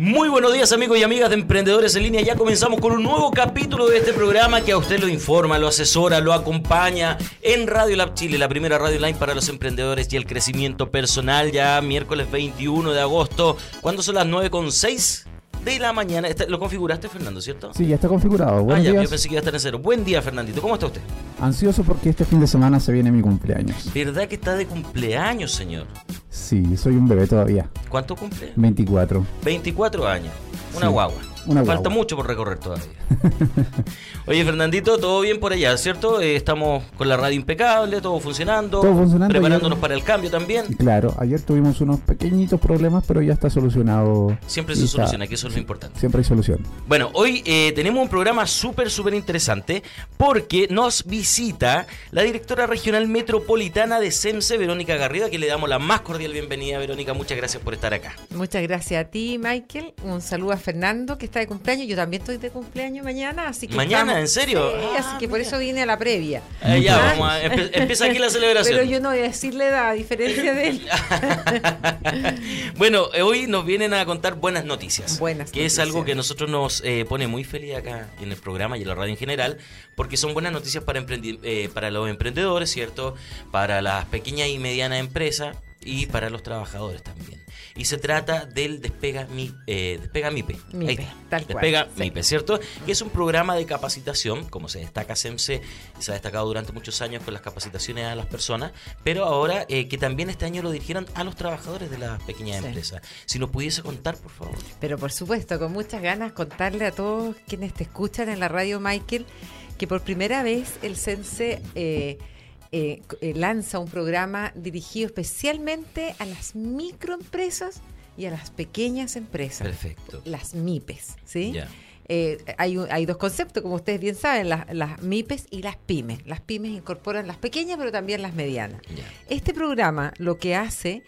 Muy buenos días amigos y amigas de Emprendedores en línea. Ya comenzamos con un nuevo capítulo de este programa que a usted lo informa, lo asesora, lo acompaña en Radio Lab Chile, la primera radio online para los emprendedores y el crecimiento personal. Ya miércoles 21 de agosto, cuando son las 9.6 de la mañana. ¿Lo configuraste, Fernando, cierto? Sí, ya está configurado. Buenos ah, ya, días. yo pensé que iba a estar en cero. Buen día, Fernandito. ¿Cómo está usted? Ansioso porque este fin de semana se viene mi cumpleaños. ¿Verdad que está de cumpleaños, señor? Sí, soy un bebé todavía. ¿Cuánto cumple? 24. 24 años. Una Sí. guagua. Una Falta guagua. mucho por recorrer todavía. Oye, Fernandito, todo bien por allá, ¿cierto? Eh, estamos con la radio impecable, todo funcionando. Todo funcionando, Preparándonos ayer- para el cambio también. Claro, ayer tuvimos unos pequeñitos problemas, pero ya está solucionado. Siempre se está- soluciona, que eso es lo importante. Siempre hay solución. Bueno, hoy eh, tenemos un programa súper, súper interesante porque nos visita la directora regional metropolitana de SEMSE, Verónica Garrido, que le damos la más cordial bienvenida. Verónica, muchas gracias por estar acá. Muchas gracias a ti, Michael. Un saludo a Fernando, que está de cumpleaños. Yo también estoy de cumpleaños mañana, así que. ¿Mañana? estamos- ¿En serio? Sí, Ah, así que por eso vine a la previa. Eh, ya, Ah, vamos a- empieza aquí la celebración. Pero yo no voy a decirle edad, a diferencia de él. bueno, eh, hoy nos vienen a contar buenas noticias. Buenas Que es algo que nosotros nos eh, pone muy feliz acá en el programa y en la radio en general, porque son buenas noticias para, eh, para los emprendedores, ¿cierto? Para las pequeñas y medianas empresas y para los trabajadores también. Y se trata del Despega, Mi, eh, Despega MIPE. MIPE, Ahí cual, Despega sí. MIPE, ¿cierto? Que es un programa de capacitación, como se destaca SEMSE, se ha destacado durante muchos años con las capacitaciones a las personas, pero ahora eh, que también este año lo dirigieron a los trabajadores de las pequeñas Sí. empresas. Si nos pudiese contar, por favor. Pero por supuesto, con muchas ganas contarle a todos quienes te escuchan en la radio, Michael, que por primera vez el CENSE eh, eh, eh, lanza un programa dirigido especialmente a las microempresas y a las pequeñas empresas. Perfecto. Las MIPES, ¿sí? Eh, hay, hay dos conceptos, como ustedes bien saben, las, las MIPES y las pymes. Las pymes incorporan las pequeñas, pero también las medianas. Este programa lo que hace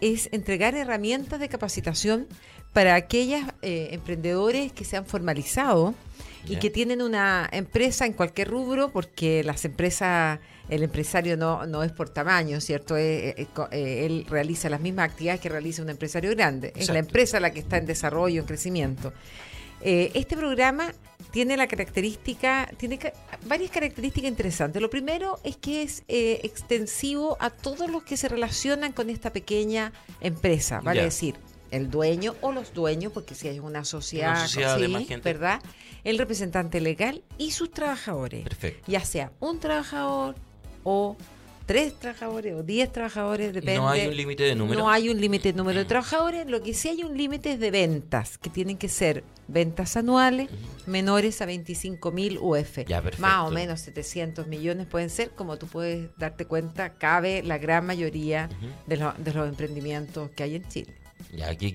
es entregar herramientas de capacitación para aquellos emprendedores que se han formalizado y que tienen una empresa en cualquier rubro, porque las empresas, el empresario no, no es por tamaño, ¿cierto? Eh, eh, co- eh, él realiza las mismas actividades que realiza un empresario grande. Es la empresa la que está en desarrollo, en crecimiento. Eh, este programa tiene la característica, tiene ca- varias características interesantes. Lo primero es que es eh, extensivo a todos los que se relacionan con esta pequeña empresa, vale decir, el dueño o los dueños, porque si hay una sociedad, Una sí. ¿verdad? El representante legal y sus trabajadores, Perfecto. ya sea un trabajador o tres trabajadores o diez trabajadores, depende. No hay un límite de número. No hay un límite de número de trabajadores, lo que sí hay un límite es de ventas, que tienen que ser ventas anuales menores a 25 mil UF. Ya, perfecto. Más o menos 700 millones pueden ser, como tú puedes darte cuenta, cabe la gran mayoría de, lo- de los emprendimientos que hay en Chile. Ya, aquí,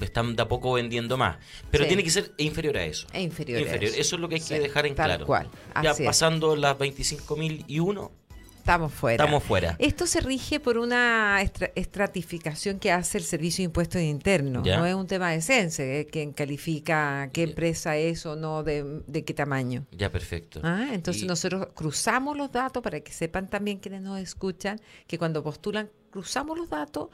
están de a poco vendiendo más. Pero Sí. tiene que ser inferior a eso. Es inferior. a eso. Eso es lo que hay que Sí, dejar en tal claro. cual. Ya es. pasando las 25.001, Estamos fuera. estamos fuera. Esto se rige por una estra- estratificación que hace el Servicio de Impuestos Internos. Ya. No es un tema de CENSE, eh, quien califica qué empresa es o no, de, de qué tamaño. Ya, perfecto. Ah, entonces Y- nosotros cruzamos los datos para que sepan también quienes nos escuchan que cuando postulan cruzamos los datos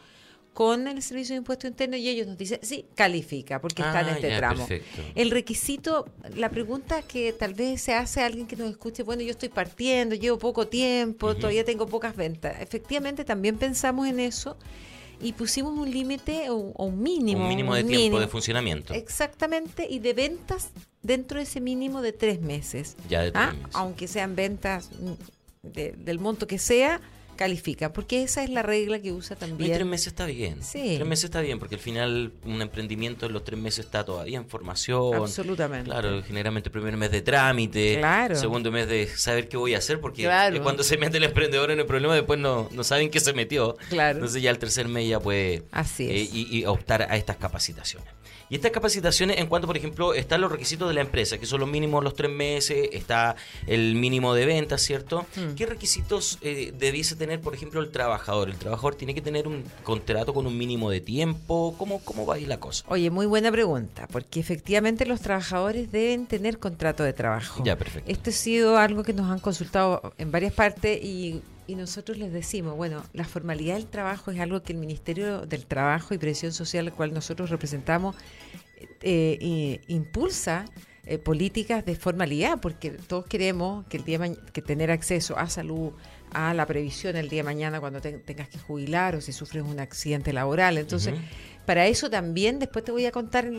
con el Servicio de Impuestos Internos y ellos nos dicen, sí, califica porque está en Ah, este ya, tramo. perfecto. El requisito, la pregunta que tal vez se hace a alguien que nos escuche, bueno, yo estoy partiendo, llevo poco tiempo, todavía tengo pocas ventas. Efectivamente, también pensamos en eso y pusimos un límite o, o un mínimo. un mínimo de un tiempo mínimo. de funcionamiento. Exactamente, y de ventas dentro de ese mínimo de tres meses. Ya de tres Ah, meses. Aunque sean ventas de- del monto que sea, califican, porque esa es la regla que usa No, y también. tres meses está bien. Sí. Tres meses está bien, porque al final un emprendimiento en los tres meses está todavía en formación. Absolutamente. Claro, generalmente el primer mes de trámite, Claro. segundo mes de saber qué voy a hacer, porque Claro. cuando se mete el emprendedor en el problema después no, no saben qué se metió. Claro. Entonces ya el tercer mes ya puede Así es. eh, y, y optar a estas capacitaciones. Y estas capacitaciones, en cuanto, por ejemplo, están los requisitos de la empresa, que son los mínimos los tres meses, está el mínimo de ventas, ¿cierto? Mm. ¿Qué requisitos eh, debiese tener, por ejemplo, el trabajador? ¿El trabajador tiene que tener un contrato con un mínimo de tiempo? ¿Cómo, cómo va ahí la cosa? Oye, muy buena pregunta, porque efectivamente los trabajadores deben tener contrato de trabajo. Ya, perfecto. Esto ha sido algo que nos han consultado en varias partes y, y nosotros les decimos, bueno, la formalidad del trabajo es algo que el Ministerio del Trabajo y Previsión Social, al cual nosotros representamos, eh, eh, impulsa eh, políticas de formalidad, porque todos queremos que el día que tener acceso a salud, a la previsión el día de mañana cuando te- tengas que jubilar o si sufres un accidente laboral. Entonces. Para eso también, después te voy a contar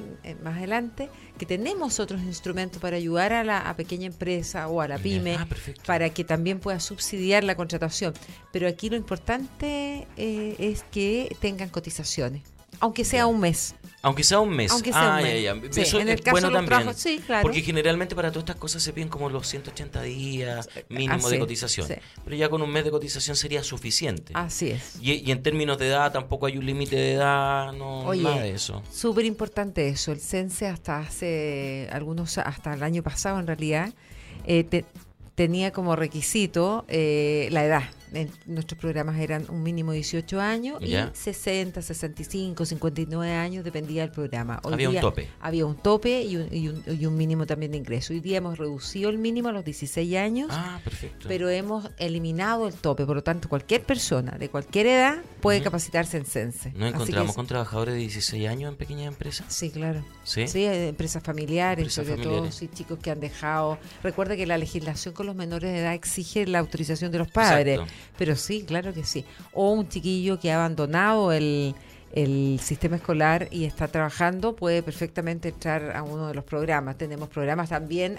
más adelante, que tenemos otros instrumentos para ayudar a la a pequeña empresa o a la pyme Ah, para que también pueda subsidiar la contratación. Pero aquí lo importante eh, es que tengan cotizaciones, aunque sea un mes. Aunque sea un mes. Aunque sea ah, un mes. ya, ya. Sí, Eso en el es caso bueno también. trabajos- sí, claro. Porque generalmente para todas estas cosas se piden como los 180 días mínimo Así, de cotización. sí. Pero ya con un mes de cotización sería suficiente. Así es. Y, y en términos de edad tampoco hay un límite de edad, no Oye, nada de eso. Súper importante eso. El CENSE hasta hace algunos, hasta el año pasado en realidad, eh, te- tenía como requisito eh, la edad. En nuestros programas eran un mínimo de 18 años Ya. y 60, 65, 59 años dependía del programa. Hoy Había un tope. Había un tope y un, y un- y un mínimo también de ingreso. Hoy día hemos reducido el mínimo a los 16 años. Ah, perfecto. Pero hemos eliminado el tope, por lo tanto cualquier persona de cualquier edad puede capacitarse en CENSE. ¿Nos Así que encontramos es- con trabajadores de 16 años en pequeñas empresas? Sí, claro. ¿Sí? eh, empresas familiares, Empresas sobre familiares. todo, sí, chicos que han dejado. Recuerda que la legislación con los menores de edad exige la autorización de los padres. Exacto. Pero sí, claro que sí. O un chiquillo que ha abandonado el, el sistema escolar y está trabajando puede perfectamente entrar a uno de los programas. Tenemos programas también,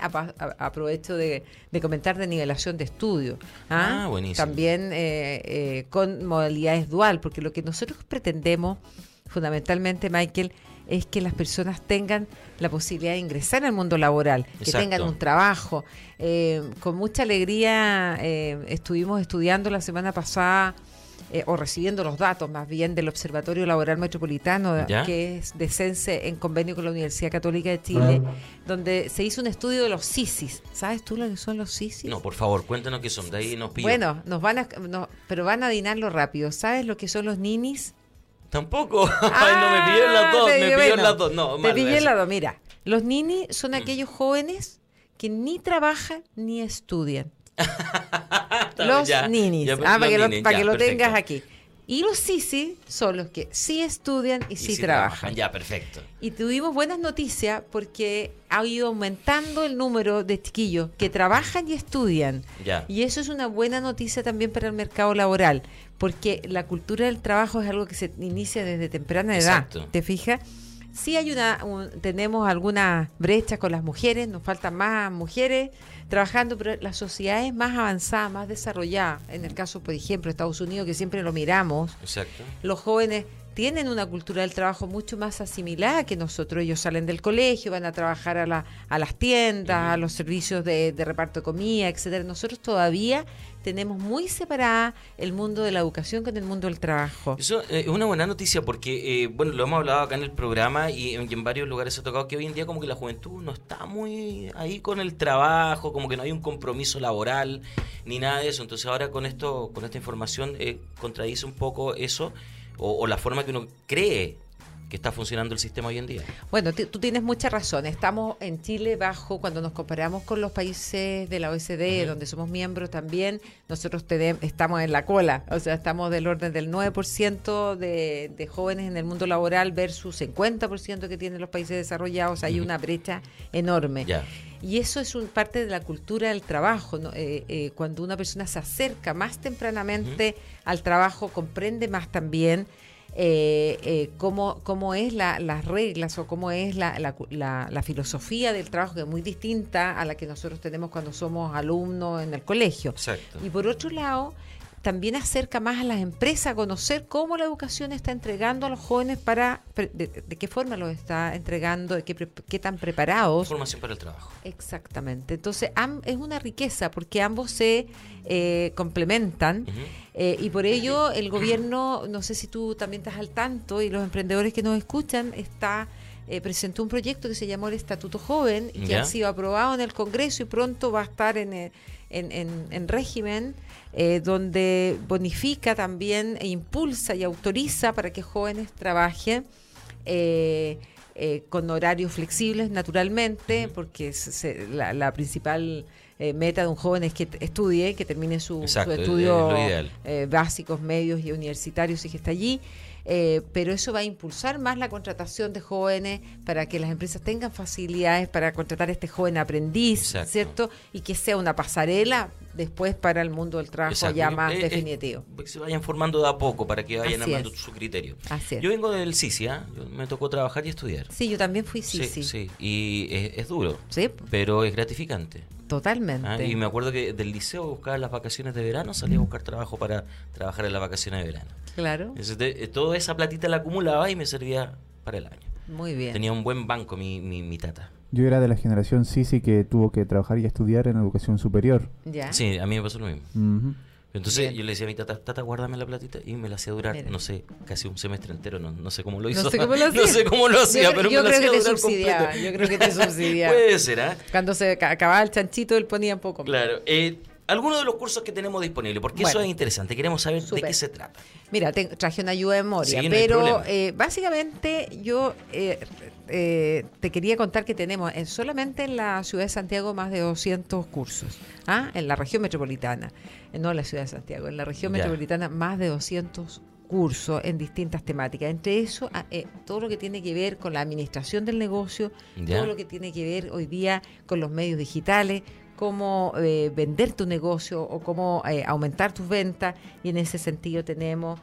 aprovecho de, de comentar, de nivelación de estudio. Ah, buenísimo. También eh, eh, con modalidades dual, porque lo que nosotros pretendemos fundamentalmente, Michael, es que las personas tengan la posibilidad de ingresar al mundo laboral, que Exacto. tengan un trabajo. Eh, con mucha alegría eh, estuvimos estudiando la semana pasada, eh, o recibiendo los datos más bien del Observatorio Laboral Metropolitano, ¿Ya? que es de CENSE en convenio con la Universidad Católica de Chile, donde se hizo un estudio de los CISIS. ¿Sabes tú lo que son los CISIS? No, por favor, cuéntanos qué son. De ahí nos pilló. Bueno, nos van a, no, pero van a adivinarlo rápido. ¿Sabes lo que son los ninis? Tampoco. Ay, no, me pilló en las dos. Ah, Me pilló en las dos. No, Te pillé en las dos. Mira, los ninis son aquellos jóvenes que ni trabajan ni estudian. Los ya, ninis. ya, ah, para que lo, para ya, que lo tengas aquí. Y los sisi son los que sí estudian y, Y sí si trabajan. Ya, perfecto. Y tuvimos buenas noticias porque ha ido aumentando el número de chiquillos que trabajan y estudian. Ya. Y eso es una buena noticia también para el mercado laboral, porque la cultura del trabajo es algo que se inicia desde temprana edad. Exacto. ¿Te fijas? Sí hay una, un- tenemos algunas brechas con las mujeres, nos faltan más mujeres trabajando, pero las sociedades más avanzadas, más desarrolladas, en el caso, por ejemplo, Estados Unidos, que siempre lo miramos, Exacto. los jóvenes tienen una cultura del trabajo mucho más asimilada que nosotros. Ellos salen del colegio, van a trabajar a, la- a las tiendas, a los servicios de, de reparto de comida, etcétera. Nosotros todavía tenemos muy separada el mundo de la educación con el mundo del trabajo. Eso eh, es una buena noticia porque, eh, bueno, lo hemos hablado acá en el programa y en, y en varios lugares se ha tocado que hoy en día como que la juventud no está muy ahí con el trabajo, como que no hay un compromiso laboral ni nada de eso. Entonces ahora con esto, con esta información eh, contradice un poco eso o, o la forma que uno cree que está funcionando el sistema hoy en día. Bueno, tú tienes mucha razón. Estamos en Chile bajo, cuando nos comparamos con los países de la OECD, donde somos miembros también, nosotros tene- estamos en la cola. O sea, estamos del orden del 9% de, de jóvenes en el mundo laboral versus 50% que tienen los países desarrollados. Hay una brecha enorme. Y eso es un, parte de la cultura del trabajo. ¿no? Eh, eh, cuando una persona se acerca más tempranamente al trabajo, comprende más también eh, eh, cómo, cómo es la- las reglas o cómo es la, la la- la filosofía del trabajo, que es muy distinta a la que nosotros tenemos cuando somos alumnos en el colegio. Exacto. Y por otro lado, también acerca más a las empresas a conocer cómo la educación está entregando a los jóvenes para, de, de qué forma los está entregando, de qué, qué tan preparados. Formación para el trabajo. Exactamente. Entonces, am- es una riqueza porque ambos se eh, complementan eh, y por ello el gobierno, no sé si tú también estás al tanto y los emprendedores que nos escuchan, está eh, presentó un proyecto que se llamó el Estatuto Joven y que Ya. ha sido aprobado en el Congreso y pronto va a estar en, eh, en, en- en régimen eh, donde bonifica también e impulsa y autoriza para que jóvenes trabajen eh, eh, con horarios flexibles naturalmente, porque se- se- la, la principal eh, meta de un joven es que estudie, que termine su, su estudio es eh, básicos, medios y universitarios y que está allí. Eh, pero eso va a impulsar más la contratación de jóvenes para que las empresas tengan facilidades para contratar a este joven aprendiz, Exacto. ¿cierto? Y que sea una pasarela después para el mundo del trabajo Exacto. ya más Es- es- definitivo. que se vayan formando de a poco para que vayan Así armando es. su criterio. Así es. Yo vengo del CISI, ¿ah? Yo- me tocó trabajar y estudiar. Sí, yo también fui sí, sí. Y es, es duro, Sí, pero es gratificante. Totalmente. ¿ah? Y me acuerdo que del liceo buscaba las vacaciones de verano, salía a buscar trabajo para trabajar en las vacaciones de verano. Claro. Entonces, eh, toda esa platita la acumulaba y me servía para el año. Muy bien. Tenía un buen banco mi, mi, mi tata. Yo era de la generación Sisi que tuvo que trabajar y estudiar en educación superior. Ya. Sí, a mí me pasó lo mismo. Ujú. Entonces Bien. yo le decía a mi tata, tata, guárdame la platita y me la hacía durar, Mira. no sé, casi un semestre entero, no, no sé cómo lo No hizo. sé cómo lo hacía. No sé cómo lo hacía, Yo- pero yo me creo hacía que te subsidiaba, completo. yo creo que te subsidiaba. Puede ser, ¿ah? Cuando se ca- acababa el chanchito, él ponía un poco más. Claro. Eh, algunos de los cursos que tenemos disponibles, porque eso es interesante, queremos saber de qué se trata. Mira, te- traje una ayuda de memoria, Sí, no pero eh, básicamente yo eh, eh, te quería contar que tenemos en- solamente en la ciudad de Santiago más de 200 cursos, ¿ah? en la región metropolitana, eh, no en la ciudad de Santiago, en la región metropolitana más de 200 cursos en distintas temáticas. Entre eso, ah, eh, todo lo que tiene que ver con la administración del negocio, todo lo que tiene que ver hoy día con los medios digitales, cómo eh, vender tu negocio o cómo eh, aumentar tus ventas. Y en ese sentido tenemos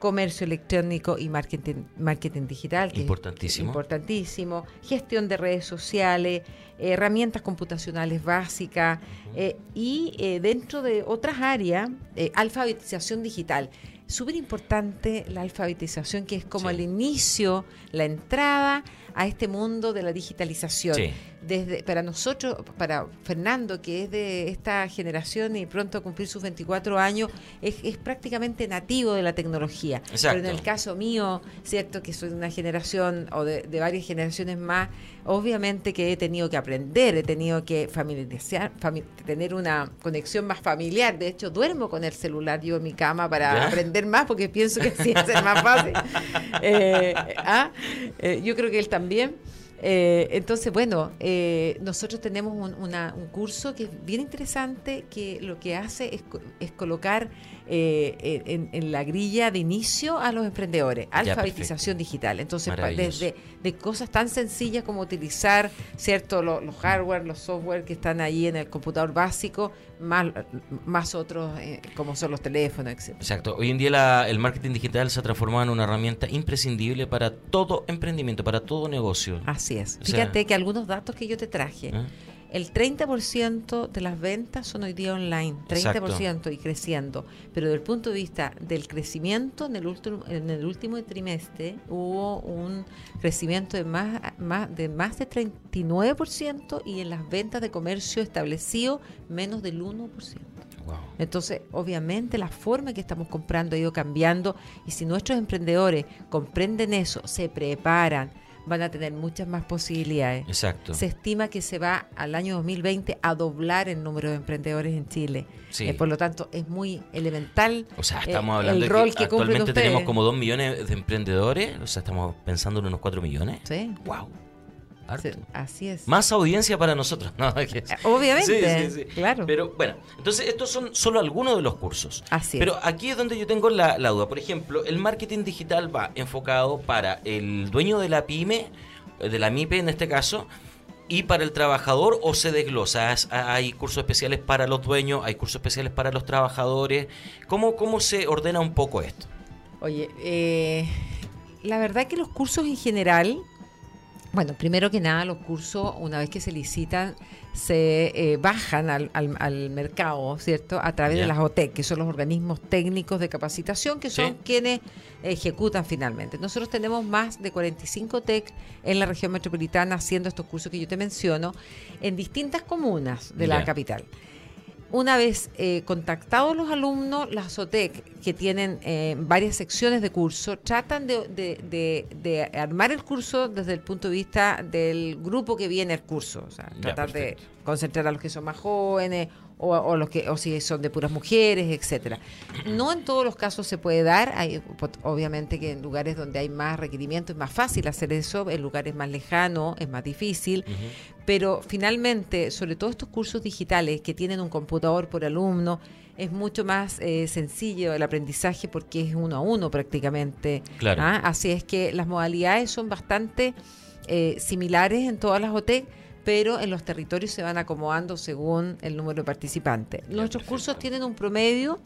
comercio electrónico y marketing, marketing digital, que es Importantísimo. importantísimo, gestión de redes sociales, herramientas computacionales básicas eh, y eh, dentro de otras áreas, eh, alfabetización digital. Súper importante la alfabetización, que es como Sí. el inicio, la entrada a este mundo de la digitalización. Sí. Desde, para nosotros, para Fernando, que es de esta generación y pronto a cumplir sus 24 años, es, es prácticamente nativo de la tecnología. Exacto. Pero en el caso mío, cierto que soy de una generación o de, de varias generaciones más, obviamente que he tenido que aprender, he tenido que familiarizar, fami- tener una conexión más familiar. De hecho, duermo con el celular yo en mi cama para ¿Ya? aprender más, porque pienso que así ser más fácil. Eh, ah, eh, yo creo que él también. Eh, entonces, bueno, eh, nosotros tenemos un, una- un curso que es bien interesante, que lo que hace es, es colocar eh, en, en la grilla de inicio a los emprendedores, alfabetización digital. Entonces, desde de cosas tan sencillas como utilizar, ¿cierto? Lo- Los, hardware, los software que están ahí en el computador básico, más, más otros eh, como son los teléfonos, etc. Exacto. Hoy en día la- el marketing digital se ha transformado en una herramienta imprescindible para todo emprendimiento, para todo negocio. Así es. O sea- Fíjate que algunos datos que yo te traje, ¿Eh? El 30% de las ventas son hoy día online, 30% y creciendo. Pero desde el punto de vista del crecimiento, en el último, en el último trimestre hubo un crecimiento de más, más, de más de 39% y en las ventas de comercio establecido menos del 1%. Wow. Entonces, obviamente, la forma que estamos comprando ha ido cambiando y si nuestros emprendedores comprenden eso, se preparan, van a tener muchas más posibilidades. Exacto. Se estima que se va al año 2020 a doblar el número de emprendedores en Chile. Sí. Eh, por lo tanto, es muy elemental O sea, eh, estamos hablando el de rol que, actualmente tenemos como 2 millones de emprendedores, o sea, estamos pensando en unos 4 millones. Sí, Wow. Harto. así es. Más audiencia para nosotros. No, Eh, Obviamente, Sí, sí, sí. claro. Pero bueno, entonces estos son solo algunos de los cursos. Así es. Pero aquí es donde yo tengo la, la duda. Por ejemplo, el marketing digital va enfocado para el dueño de la pyme, de la MIPE en este caso, y para el trabajador o se desglosa. Es- Hay cursos especiales para los dueños, hay cursos especiales para los trabajadores. ¿Cómo, cómo se ordena un poco esto? Oye, eh, la verdad que los cursos en general, bueno, primero que nada, los cursos, una vez que se licitan, se eh, bajan al, al- al mercado, ¿cierto? A través de las OTEC, que son los organismos técnicos de capacitación, que son Sí. quienes ejecutan finalmente. Nosotros tenemos más de 45 TEC en la región metropolitana haciendo estos cursos que yo te menciono en distintas comunas de la capital. Una vez eh, contactados los alumnos, las OTEC, que tienen eh, varias secciones de curso, tratan de, de- de- de armar el curso desde el punto de vista del grupo que viene el curso. O sea, Ya, tratar de concentrar a los que son más jóvenes o, o los que o si son de puras mujeres, etcétera. No en todos los casos se puede dar, hay, obviamente que en lugares donde hay más requerimientos es más fácil hacer eso, en lugares más lejanos es más difícil, pero finalmente, sobre todo estos cursos digitales que tienen un computador por alumno, es mucho más eh, sencillo el aprendizaje porque es uno a uno prácticamente. Claro. ¿ah? Así es que las modalidades son bastante eh, similares en todas las OTEC, pero en los territorios se van acomodando según el número de participantes. Nuestros cursos tienen un promedio.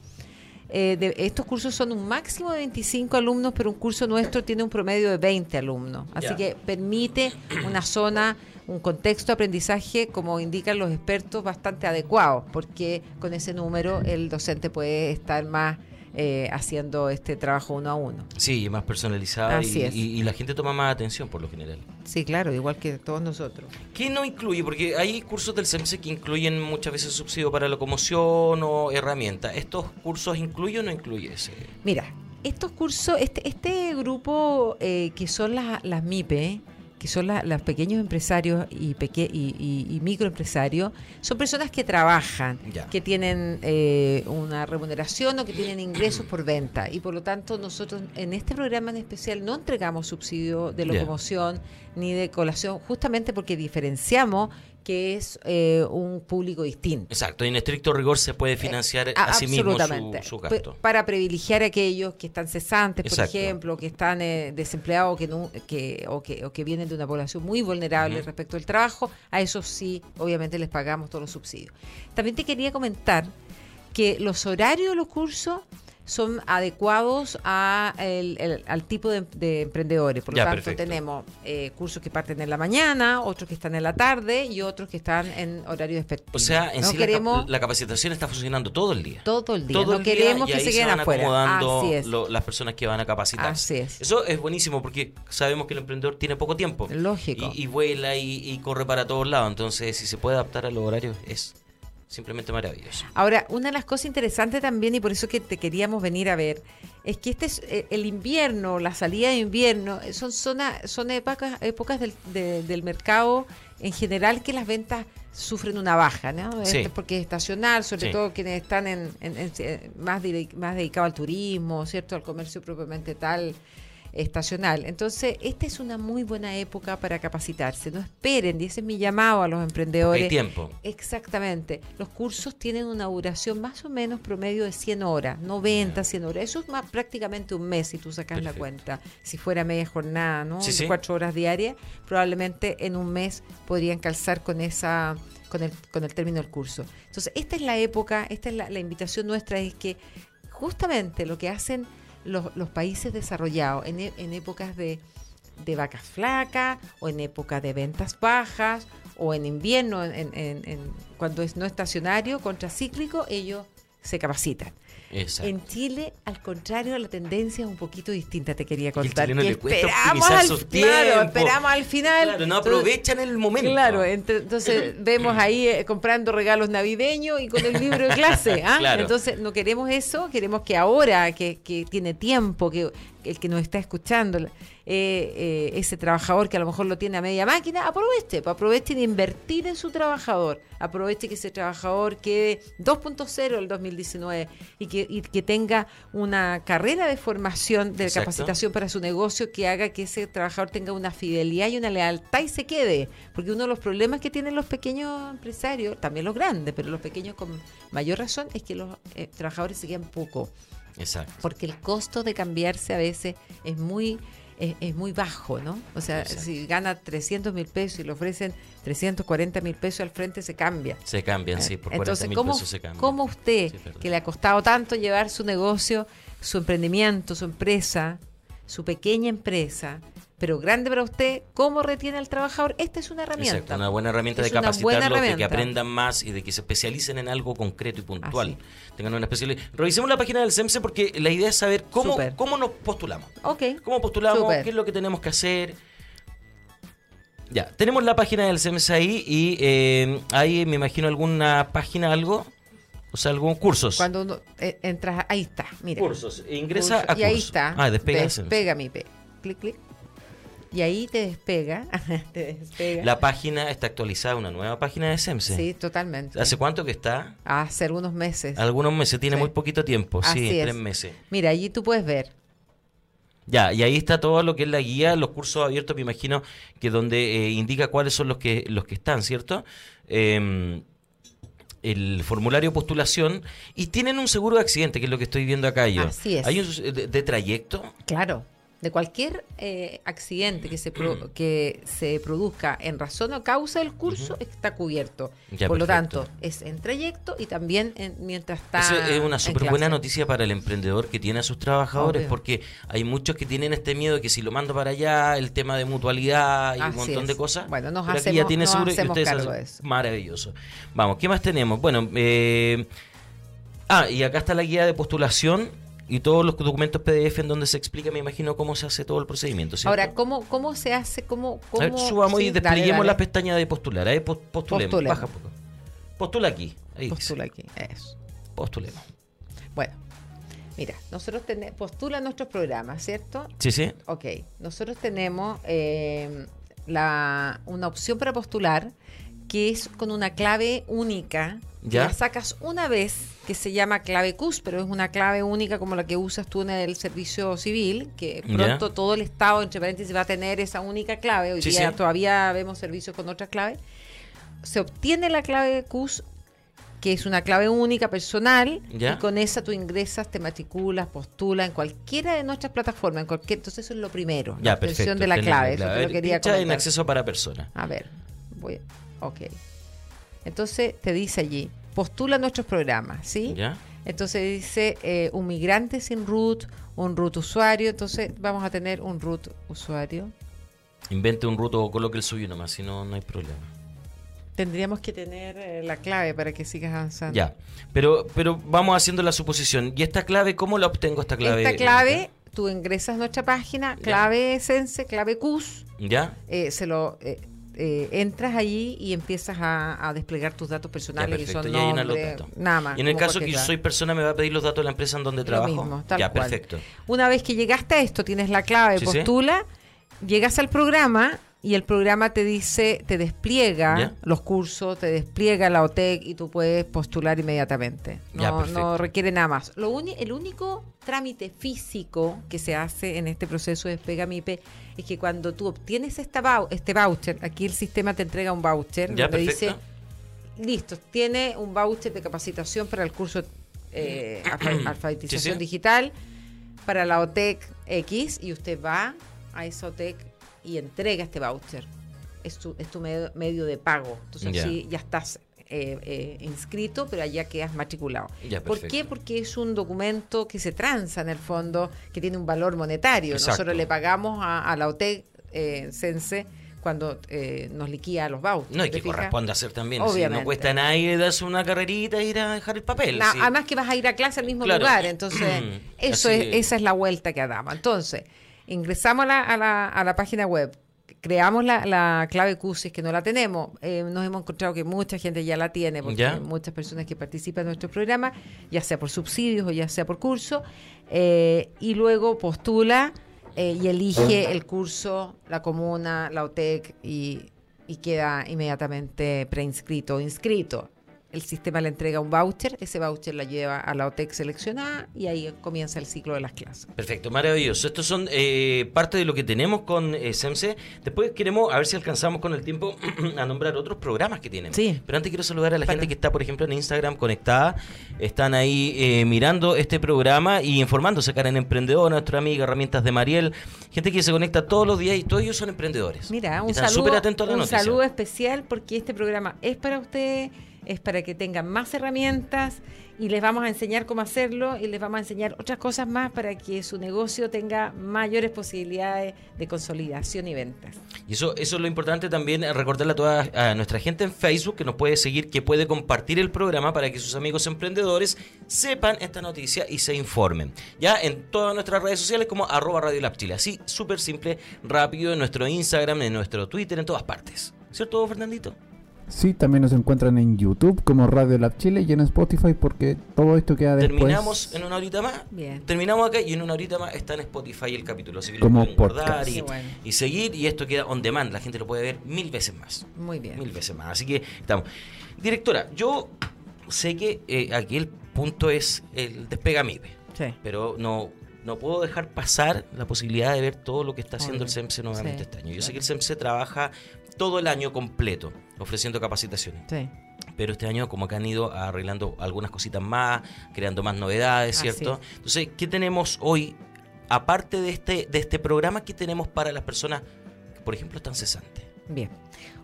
eh, de, estos cursos son un máximo de 25 alumnos, pero un curso nuestro tiene un promedio de 20 alumnos. Así que permite una zona, un contexto de aprendizaje, como indican los expertos, bastante adecuado, porque con ese número el docente puede estar más eh, haciendo este trabajo uno a uno. Sí, más personalizada Así y, es. y- y la gente toma más atención por lo general. Sí, claro, igual que todos nosotros. ¿Qué no incluye? Porque hay cursos del CEMSE que incluyen muchas veces subsidio para locomoción o herramientas. ¿Estos cursos incluye o no incluye ese? Mira, estos cursos, este, este grupo eh, que son las, las MIPE, que son los pequeños empresarios y, peque- y, y- y microempresarios, son personas que trabajan, Ya. que tienen eh, una remuneración o que tienen ingresos por venta. Y por lo tanto, nosotros en este programa en especial no entregamos subsidio de Ya. locomoción ni de colación, justamente porque diferenciamos que es eh, un público distinto. Exacto, y en estricto rigor se puede financiar Eh, a- a sí mismo su, su gasto. Para privilegiar a aquellos que están cesantes, por ejemplo, que están eh, desempleados que no- que, o, que, o que vienen de una población muy vulnerable respecto al trabajo, a esos sí, obviamente les pagamos todos los subsidios. También te quería comentar que los horarios de los cursos son adecuados a el- el- al tipo de, de emprendedores. Por lo Ya, tanto, perfecto. tenemos eh, cursos que parten en la mañana, otros que están en la tarde y otros que están en horarios O efectivos. sea, en no sí la cap- queremos la, capacitación está funcionando todo el día. todo el día. todo no el queremos y que se queden van afuera. acomodando Así es. lo- las personas que van a capacitarse. Así es. Eso es buenísimo porque sabemos que el emprendedor tiene poco tiempo. Lógico. Y, y vuela y, y corre para todos lados. Entonces, si se puede adaptar a los horarios, es simplemente maravilloso. Ahora, una de las cosas interesantes también, y por eso que te queríamos venir a ver, es que este es eh, el invierno, la salida de invierno, eh, son, zona- son épocas, épocas del, de- del mercado en general que las ventas sufren una baja, ¿no? Sí. Este, Porque es estacional, sobre Sí. todo quienes están en, en- en- eh, más, más dedicados al turismo, ¿cierto? Al comercio propiamente tal, estacional. Entonces, esta es una muy buena época para capacitarse. No esperen, y ese es mi llamado a los emprendedores. Hay tiempo. Exactamente. Los cursos tienen una duración más o menos promedio de 100 horas, 90, 100 horas. Eso es más prácticamente un mes si tú sacas la cuenta. Si fuera media jornada, ¿no? Sí, sí. cuatro horas diarias, probablemente en un mes podrían calzar con esa con el, con el término del curso. Entonces, esta es la época, esta es la, la invitación nuestra, es que justamente lo que hacen los, los países desarrollados en, e- en épocas de, vacas flacas o en época de ventas bajas o en invierno, en, en- en- cuando es no estacionario, contracíclico, ellos se capacitan. Exacto. En Chile, al contrario, la tendencia es un poquito distinta, te quería contar. que esperamos al, sus claro, tiempos. esperamos al final. Claro, no Entonces, aprovechan el momento. Claro, ent- entonces vemos ahí eh, comprando regalos navideños y con el libro de clase. ¿ah? Claro. Entonces no queremos eso, queremos que ahora, que, que tiene tiempo, que el que nos está escuchando, eh, eh, ese trabajador que a lo mejor lo tiene a media máquina, aproveche, pues aproveche de invertir en su trabajador, aproveche que ese trabajador quede 2.0 el 2019 y que, y que tenga una carrera de formación, de Exacto. capacitación para su negocio que haga que ese trabajador tenga una fidelidad y una lealtad y se quede. Porque uno de los problemas que tienen los pequeños empresarios, también los grandes, pero los pequeños con mayor razón, es que los eh, trabajadores se quedan poco. Exacto. Porque el costo de cambiarse a veces es muy es, es muy bajo, ¿no? O sea, Exacto. si gana 300 mil pesos y le ofrecen 340 mil pesos al frente, se cambia. Se cambian, sí, por 40 Entonces, mil ¿cómo, pesos se cambian. ¿cómo usted, Sí, que le ha costado tanto llevar su negocio, su emprendimiento, su empresa, su pequeña empresa, pero grande para usted, cómo retiene al trabajador, esta es una herramienta. Exacto, una buena herramienta Es de capacitarlos, de que aprendan más y de que se especialicen en algo concreto y puntual. Así. Tengan una especialidad. Revisemos la página del CEMSE porque la idea es saber cómo, cómo nos postulamos. Ok. ¿Cómo postulamos? ¿Qué es lo que tenemos que hacer? Ya, tenemos la página del CEMS ahí y eh, ahí me imagino alguna página, algo. O sea, algún cursos. Cuando uno eh, entras, ahí está, mira. Cursos. Ingresa a y ahí está. Ah, despega. Despega mi P. Clic, clic. Y ahí te despega. te despega. La página está actualizada, una nueva página de CEMSE. Sí, totalmente. ¿Hace cuánto que está? Hace algunos meses. Algunos meses, tiene Sí. muy poquito tiempo, sí, es. tres meses. Mira, allí tú puedes ver. Ya, y ahí está todo lo que es la guía, los cursos abiertos, me imagino que donde eh, indica cuáles son los que los que están, ¿cierto? Eh, el formulario de postulación y tienen un seguro de accidente, que es lo que estoy viendo acá yo. Así es. Hay un de, de trayecto. Claro, de cualquier eh, accidente que se, Mm. pro- que se produzca en razón o causa del curso está cubierto. Ya, Por lo tanto, es en trayecto y también en- mientras está. Eso es una súper buena noticia para el emprendedor que tiene a sus trabajadores, Obvio. porque hay muchos que tienen este miedo de que si lo mando para allá, el tema de mutualidad y un montón es. de cosas. Bueno, nos aquí hacemos- ya tiene nos seguro hacemos cargo de eso. Maravilloso. Vamos, ¿qué más tenemos? Bueno, eh, ah, y acá está la guía de postulación y todos los documentos PDF en donde se explica, me imagino, cómo se hace todo el procedimiento. ¿cierto? Ahora, ¿cómo, ¿cómo se hace? ¿Cómo, A cómo ver, subamos sí, y dale, despleguemos dale. la pestaña de postular. Ahí pos- postulemos. Postulemos. Baja poco. Postula aquí. Ahí dice. Postula aquí. Eso. Postulemos. Bueno, mira, nosotros tenemos. Postula nuestros programas, ¿cierto? Sí, sí. Ok, nosotros tenemos eh, la, una opción para postular que es con una clave única. que Ya. La sacas una vez, que se llama clave CUS, pero es una clave única como la que usas tú en el servicio civil, que pronto todo el Estado, entre paréntesis, va a tener esa única clave. Hoy Sí, día sí. todavía vemos servicios con otras claves. Se obtiene la clave CUS, que es una clave única, personal, y con esa tú ingresas, te matriculas, postulas en cualquiera de nuestras plataformas, en cualquier, entonces eso es lo primero, Ya, la obtención de la Tener clave, eso te lo A quería pincha en comentar. acceso para personas. A ver, voy, ok. Entonces te dice allí, postula nuestros programas, ¿sí? ¿Ya? Entonces dice eh, un migrante sin root, un root usuario, entonces vamos a tener un root usuario. Invente un ruto o coloque el suyo nomás, si no, no hay problema. Tendríamos que tener eh, la clave para que sigas avanzando. Ya. Pero, pero vamos haciendo la suposición. ¿Y esta clave, cómo la obtengo esta clave? Esta clave, tú ingresas a nuestra página, clave Sense, clave CUS, ¿Ya? eh, se lo eh, entras allí y empiezas a, a desplegar tus datos personales que perfecto, son ya los nombre, datos. nada más. Y en el caso que yo soy persona, me va a pedir los datos de la empresa en donde Lo trabajo. mismo, tal ya, cual. perfecto. Una vez que llegaste a esto, tienes la clave, Sí, sí. postula, llegas al programa y el programa te dice, te despliega Ya. los cursos, te despliega la OTEC y tú puedes postular inmediatamente. No, requiere nada más. Lo uni- el único trámite físico que se hace en este proceso de Despega MIPE es que cuando tú obtienes esta este voucher, aquí el sistema te entrega un voucher Ya, donde perfecto. dice, listo, tiene un voucher de capacitación para el curso eh, alfa- alfabetización Sí, sí. digital para la OTEC X y usted va a esa OTEC y entrega este voucher. Es tu, es tu medio, medio de pago. Entonces, sí, ya estás eh, eh, inscrito, pero allá quedas matriculado. Ya, ¿Por qué? Porque es un documento que se transa en el fondo, que tiene un valor monetario. Exacto. Nosotros le pagamos a, a la OTEC eh, Sense cuando eh, nos liquida los vouchers. No, y ¿te que corresponde hacer también. si no cuesta a darse una carrerita e ir a dejar el papel. Sí. Además que vas a ir a clase al mismo Claro. lugar, entonces eso Así es, es. esa es la vuelta que damos. Entonces, ingresamos a la, a la, a la página web, creamos la, la clave QSIS que no la tenemos, eh, nos hemos encontrado que mucha gente ya la tiene, porque Ya. hay muchas personas que participan en nuestro programa, ya sea por subsidios o ya sea por curso, eh, y luego postula eh, y elige el curso, la comuna, la OTEC y, y queda inmediatamente preinscrito o inscrito. El sistema le entrega un voucher, ese voucher la lleva a la OTEC seleccionada y ahí comienza el ciclo de las clases. Perfecto, maravilloso. Estos son eh, parte de lo que tenemos con eh, SEMSE. Después queremos, a ver si alcanzamos con el tiempo a nombrar otros programas que tienen. Sí. Pero antes quiero saludar a la Para. gente que está, por ejemplo, en Instagram conectada. Están ahí eh, mirando este programa y informándose. Karen Emprendedora, nuestra amiga Herramientas de Mariel. Gente que se conecta todos los días y todos ellos son emprendedores. Mira, un están saludo, a la un noticia. saludo especial porque este programa es para usted, es para que tengan más herramientas y les vamos a enseñar cómo hacerlo y les vamos a enseñar otras cosas más para que su negocio tenga mayores posibilidades de consolidación y ventas. Y eso, eso es lo importante también, eh, recordarle a toda nuestra gente en Facebook que nos puede seguir, que puede compartir el programa para que sus amigos emprendedores sepan esta noticia y se informen. Ya en todas nuestras redes sociales como arroba Radio. Así, súper simple, rápido, en nuestro Instagram, en nuestro Twitter, en todas partes. ¿Cierto, Fernandito? Sí, también nos encuentran en YouTube como Radio Lab Chile y en Spotify porque todo esto queda después. Terminamos en una horita más. Bien. Terminamos acá y en una horita más está en Spotify el capítulo. Así que Como lo podcast. y, Qué bueno. y seguir. Y esto queda on demand. La gente lo puede ver mil veces más. Muy bien. Mil veces más. Así que estamos. Directora, yo sé que eh, aquí el punto es el despega MIPE. Sí. Pero no, no puedo dejar pasar la posibilidad de ver todo lo que está haciendo Obvio. el CEMSE nuevamente Sí, este año. Yo sé que el CEMSE trabaja todo el año completo ofreciendo capacitaciones. Sí. Pero este año como que han ido arreglando algunas cositas más, creando más novedades, ¿cierto? es. Entonces, ¿qué tenemos hoy? Aparte de este, de este programa, ¿qué tenemos para las personas que, por ejemplo, están cesantes? Bien.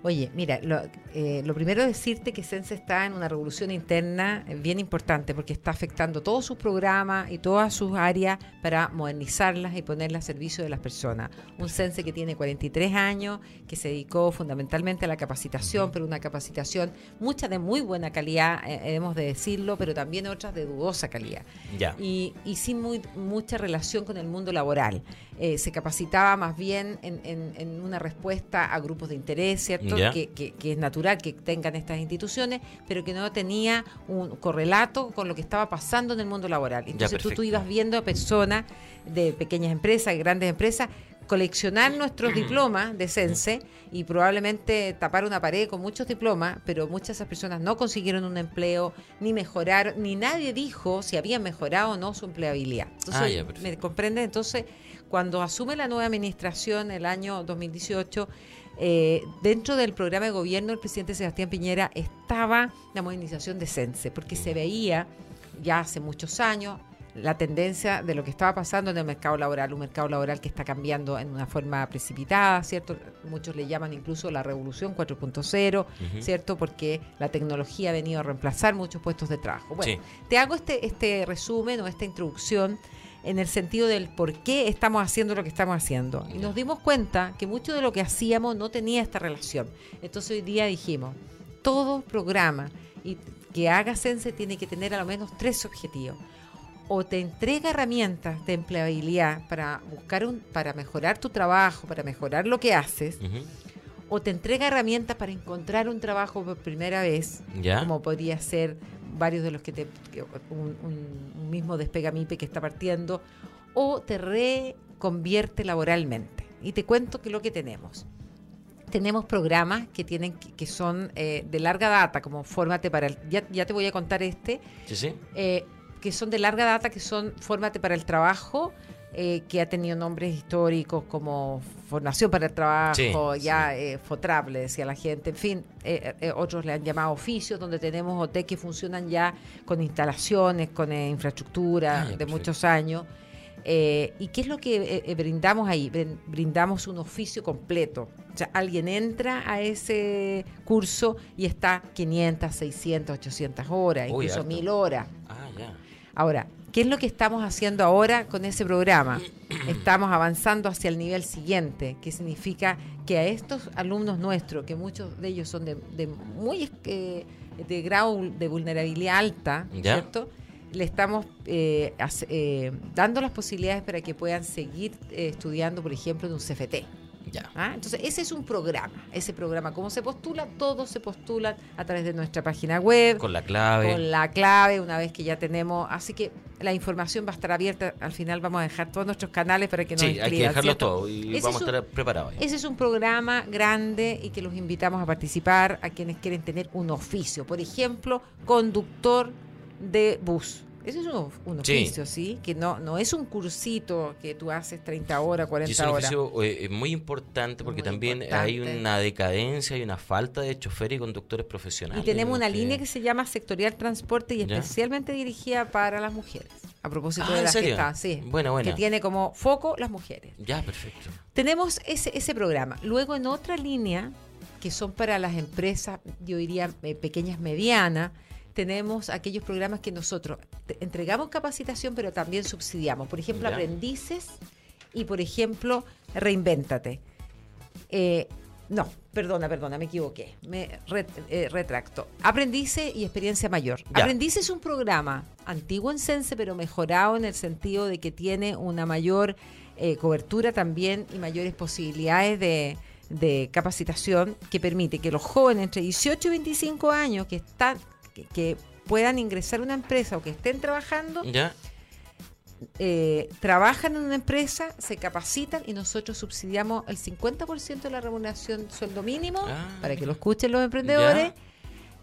Oye, mira, lo, eh, lo primero es decirte que Sense está en una revolución interna eh, bien importante porque está afectando todos sus programas y todas sus áreas para modernizarlas y ponerlas a servicio de las personas. Un Sense que tiene 43 años, que se dedicó fundamentalmente a la capacitación, pero una capacitación, mucha de muy buena calidad, eh, debemos de decirlo, pero también otras de dudosa calidad Ya. y, y sin muy, mucha relación con el mundo laboral. Eh, se capacitaba más bien en, en- en una respuesta a grupos de interés, ¿cierto? Que, que- que es natural que tengan estas instituciones, pero que no tenía un correlato con lo que estaba pasando en el mundo laboral. Entonces tú, tú ibas viendo a personas de pequeñas empresas, grandes empresas, coleccionar nuestros diplomas de Sense y probablemente tapar una pared con muchos diplomas, pero muchas de esas personas no consiguieron un empleo, ni mejoraron, ni nadie dijo si habían mejorado o no su empleabilidad. Entonces, Ah, ya. ¿me comprende? Entonces, cuando asume la nueva administración el año 2018, eh, dentro del programa de gobierno del presidente Sebastián Piñera estaba la modernización de Sense, porque se veía ya hace muchos años la tendencia de lo que estaba pasando en el mercado laboral, un mercado laboral que está cambiando en una forma precipitada, ¿cierto? Muchos le llaman incluso la revolución 4.0, Ujú. ¿cierto? Porque la tecnología ha venido a reemplazar muchos puestos de trabajo. Bueno, Sí. te hago este, este resumen o esta introducción en el sentido del por qué estamos haciendo lo que estamos haciendo. Y nos dimos cuenta que mucho de lo que hacíamos no tenía esta relación. Entonces hoy día dijimos, todo programa y que haga Sense tiene que tener a lo menos tres objetivos. O te entrega herramientas de empleabilidad para buscar un, para mejorar tu trabajo, para mejorar lo que haces, o te entrega herramientas para encontrar un trabajo por primera vez, ¿Ya? como podría ser varios de los que te que un, mismo despegamipe que está partiendo, o te reconvierte laboralmente. Y te cuento que lo que tenemos. Tenemos programas que tienen que, que son eh, de larga data, como Fórmate para el. Ya, ya te voy a contar este, Sí, sí. eh, que son de larga data, que son Fórmate para el Trabajo, eh, que ha tenido nombres históricos como Formación para el Trabajo, Sí, ya eh, Fotrap, le decía la gente, en fin, eh, eh, otros le han llamado oficios, donde tenemos OT que funcionan ya con instalaciones, con eh, infraestructura Ah, de muchos años. Eh, ¿Y qué es lo que eh, eh, brindamos ahí? Brin- Brindamos un oficio completo. O sea, alguien entra a ese curso y está 500, 600, 800 horas, Uy, incluso harto. 1000 horas. Ah, ya. Ahora, ¿qué es lo que estamos haciendo ahora con ese programa? Estamos avanzando hacia el nivel siguiente, que significa que a estos alumnos nuestros, que muchos de ellos son de, de muy eh, de grado de vulnerabilidad alta, Ya. ¿cierto? Le estamos eh, eh, dando las posibilidades para que puedan seguir eh, estudiando, por ejemplo, en un CFT. Ya. ¿ah? Entonces, ese es un programa. Ese programa, ¿cómo se postula? Todos se postulan a través de nuestra página web Con la clave. con la clave una vez que ya tenemos. Así que la información va a estar abierta. Al final vamos a dejar todos nuestros canales para que nos Sí, hay que inscriban, dejarlo ¿cierto? todo y Ese vamos es a estar preparados. Ese es un programa grande y que los invitamos a participar a quienes quieren tener un oficio. Por ejemplo, conductor de bus. Ese es un, un oficio, ¿sí? Que no, no es un cursito que tú haces 30 horas, Y 40 es un horas. oficio eh, eh, muy importante porque Muy también importante. hay una decadencia y una falta de choferes y conductores profesionales. Y tenemos una que- línea que se llama Sectorial Transporte y Ya. especialmente dirigida para las mujeres. A propósito Ah, de ¿en las que serio? está, sí. Buena, buena. Que tiene como foco las mujeres. Ya, perfecto. Tenemos ese, ese programa. Luego en otra línea que son para las empresas, yo diría eh, pequeñas, medianas, tenemos aquellos programas que nosotros entregamos capacitación, pero también subsidiamos. Por ejemplo, Ya. aprendices y, por ejemplo, reinvéntate. Eh, no, perdona, perdona, me equivoqué. Me eh, retracto. Aprendice y experiencia mayor. Ya. Aprendice es un programa antiguo en Sense, pero mejorado en el sentido de que tiene una mayor eh, cobertura también y mayores posibilidades de, de capacitación que permite que los jóvenes entre 18 y 25 años que están que, que puedan ingresar a una empresa o que estén trabajando ¿Ya? eh, trabajan en una empresa, se capacitan y nosotros subsidiamos el 50% de la remuneración sueldo mínimo Ah, para que lo escuchen los emprendedores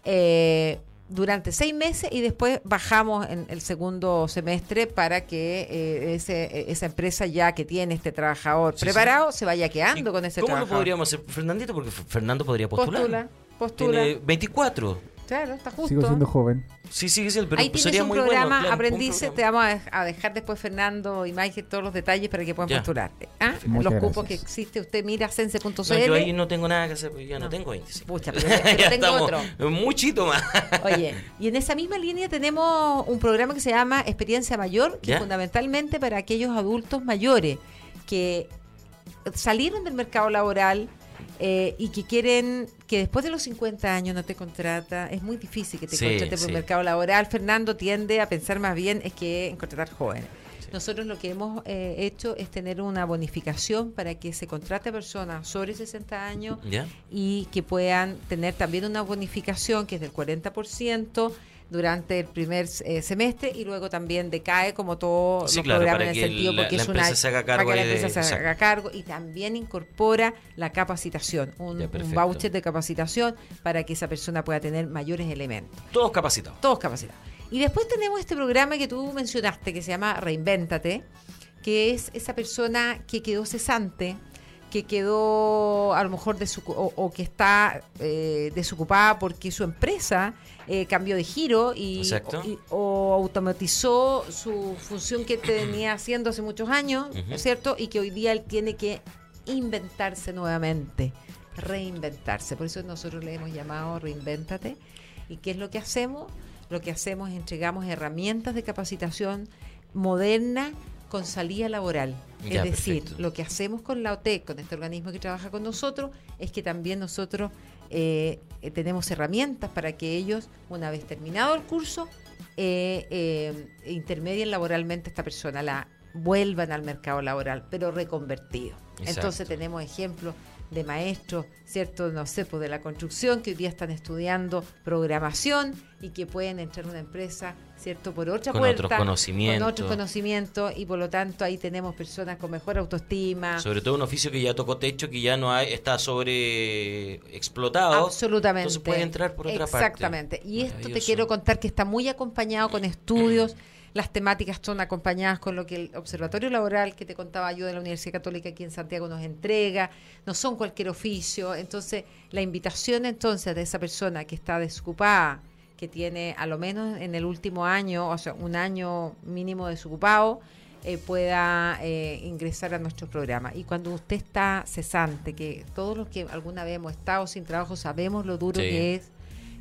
eh, durante seis meses y después bajamos en el segundo semestre para que eh, ese- esa empresa ya que tiene este trabajador Sí, sí. preparado se vaya quedando ¿Y con ese ¿Cómo lo trabajador. podríamos hacer, Fernandito? Porque Fernando podría postular. Postula, postula. Tiene 24. Claro, está justo. Sigo siendo joven. Sí, sí, sí, pero Ahí tienes sería un muy programa, bueno. claro, un aprendices, programa. te vamos a dej- a dejar después Fernando y Mike todos los detalles para que puedan Ya. postular. ¿Ah? Los cupos que existe, usted mira sense.cl. No, yo ahí no tengo nada que hacer, porque ya no, No. tengo 25. Pucha, pero, pero Ya tengo estamos otro. Muchito más. Oye, y en esa misma línea tenemos un programa que se llama Experiencia Mayor, que ¿Ya? es fundamentalmente para aquellos adultos mayores que salieron del mercado laboral eh, y que quieren que después de los 50 años no te contrata, es muy difícil que te Sí, contrate por sí. el mercado laboral. Fernando tiende a pensar más bien es que en contratar jóvenes. Nosotros lo que hemos eh, hecho es tener una bonificación para que se contrate a personas sobre 60 años y que puedan tener también una bonificación que es del 40% durante el primer eh, semestre y luego también decae como todos Sí, los claro, programas en el sentido la- porque la es una se haga cargo para que la de- empresa se haga cargo y también incorpora la capacitación, un, Ya, un voucher de capacitación para que esa persona pueda tener mayores elementos Todos capacitados. todos capacitados. Y después tenemos este programa que tú mencionaste que se llama Reinvéntate, que es esa persona que quedó cesante, que quedó a lo mejor desocu- o, o que está eh, desocupada porque su empresa eh, cambió de giro y, o automatizó su función que tenía haciendo hace muchos años, Ujú. ¿cierto? Y que hoy día él tiene que inventarse nuevamente, reinventarse. Por eso nosotros le hemos llamado Reinvéntate. ¿Y qué es lo que hacemos? Lo que hacemos es entregamos herramientas de capacitación moderna con salida laboral. Ya, es decir, perfecto. lo que hacemos con la OTEC, con este organismo que trabaja con nosotros, es que también nosotros eh, eh, tenemos herramientas para que ellos, una vez terminado el curso, eh, intermedien laboralmente a esta persona, la vuelvan al mercado laboral, pero reconvertido. Exacto. Entonces tenemos ejemplos de maestros, ¿cierto? No sé, pues de la construcción, que hoy día están estudiando programación y que pueden entrar a una empresa, ¿cierto? Por otra Con puerta. otros conocimientos. Con otros conocimientos y por lo tanto ahí tenemos personas con mejor autoestima. Sobre todo un oficio que ya tocó techo, que ya no hay, está sobre explotado. Absolutamente. Entonces puede entrar por otra parte. Exactamente. Y esto te quiero contar que está muy acompañado con estudios. Las temáticas son acompañadas con lo que el Observatorio Laboral que te contaba yo de la Universidad Católica aquí en Santiago nos entrega. No son cualquier oficio. Entonces, la invitación entonces de esa persona que está desocupada, que tiene a lo menos en el último año, o sea, un año mínimo desocupado, eh, pueda eh, ingresar a nuestro programa. Y cuando usted está cesante, que todos los que alguna vez hemos estado sin trabajo sabemos lo duro Sí. que es,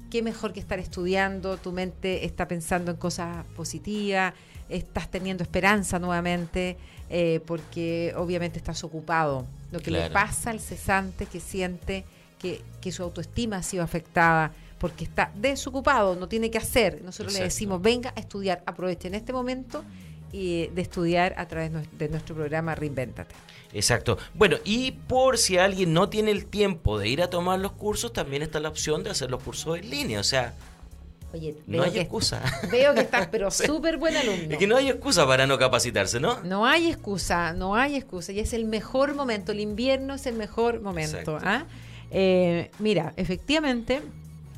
qué mejor que estar estudiando, tu mente está pensando en cosas positivas, estás teniendo esperanza nuevamente, eh, porque obviamente estás ocupado. Lo que le pasa al cesante que siente que, que su autoestima ha sido afectada porque está desocupado, no tiene que hacer. Nosotros le decimos, venga a estudiar, aproveche en este momento y de estudiar a través de nuestro programa Reinvéntate. Exacto. Bueno, y por si alguien no tiene el tiempo de ir a tomar los cursos, también está la opción de hacer los cursos en línea. O sea, Oye, no hay que, excusa. veo que estás pero súper buen alumno. Es que no hay excusa para no capacitarse, ¿no? No hay excusa, no hay excusa. Y es el mejor momento. El invierno es el mejor momento. ¿ah? Eh, mira, efectivamente,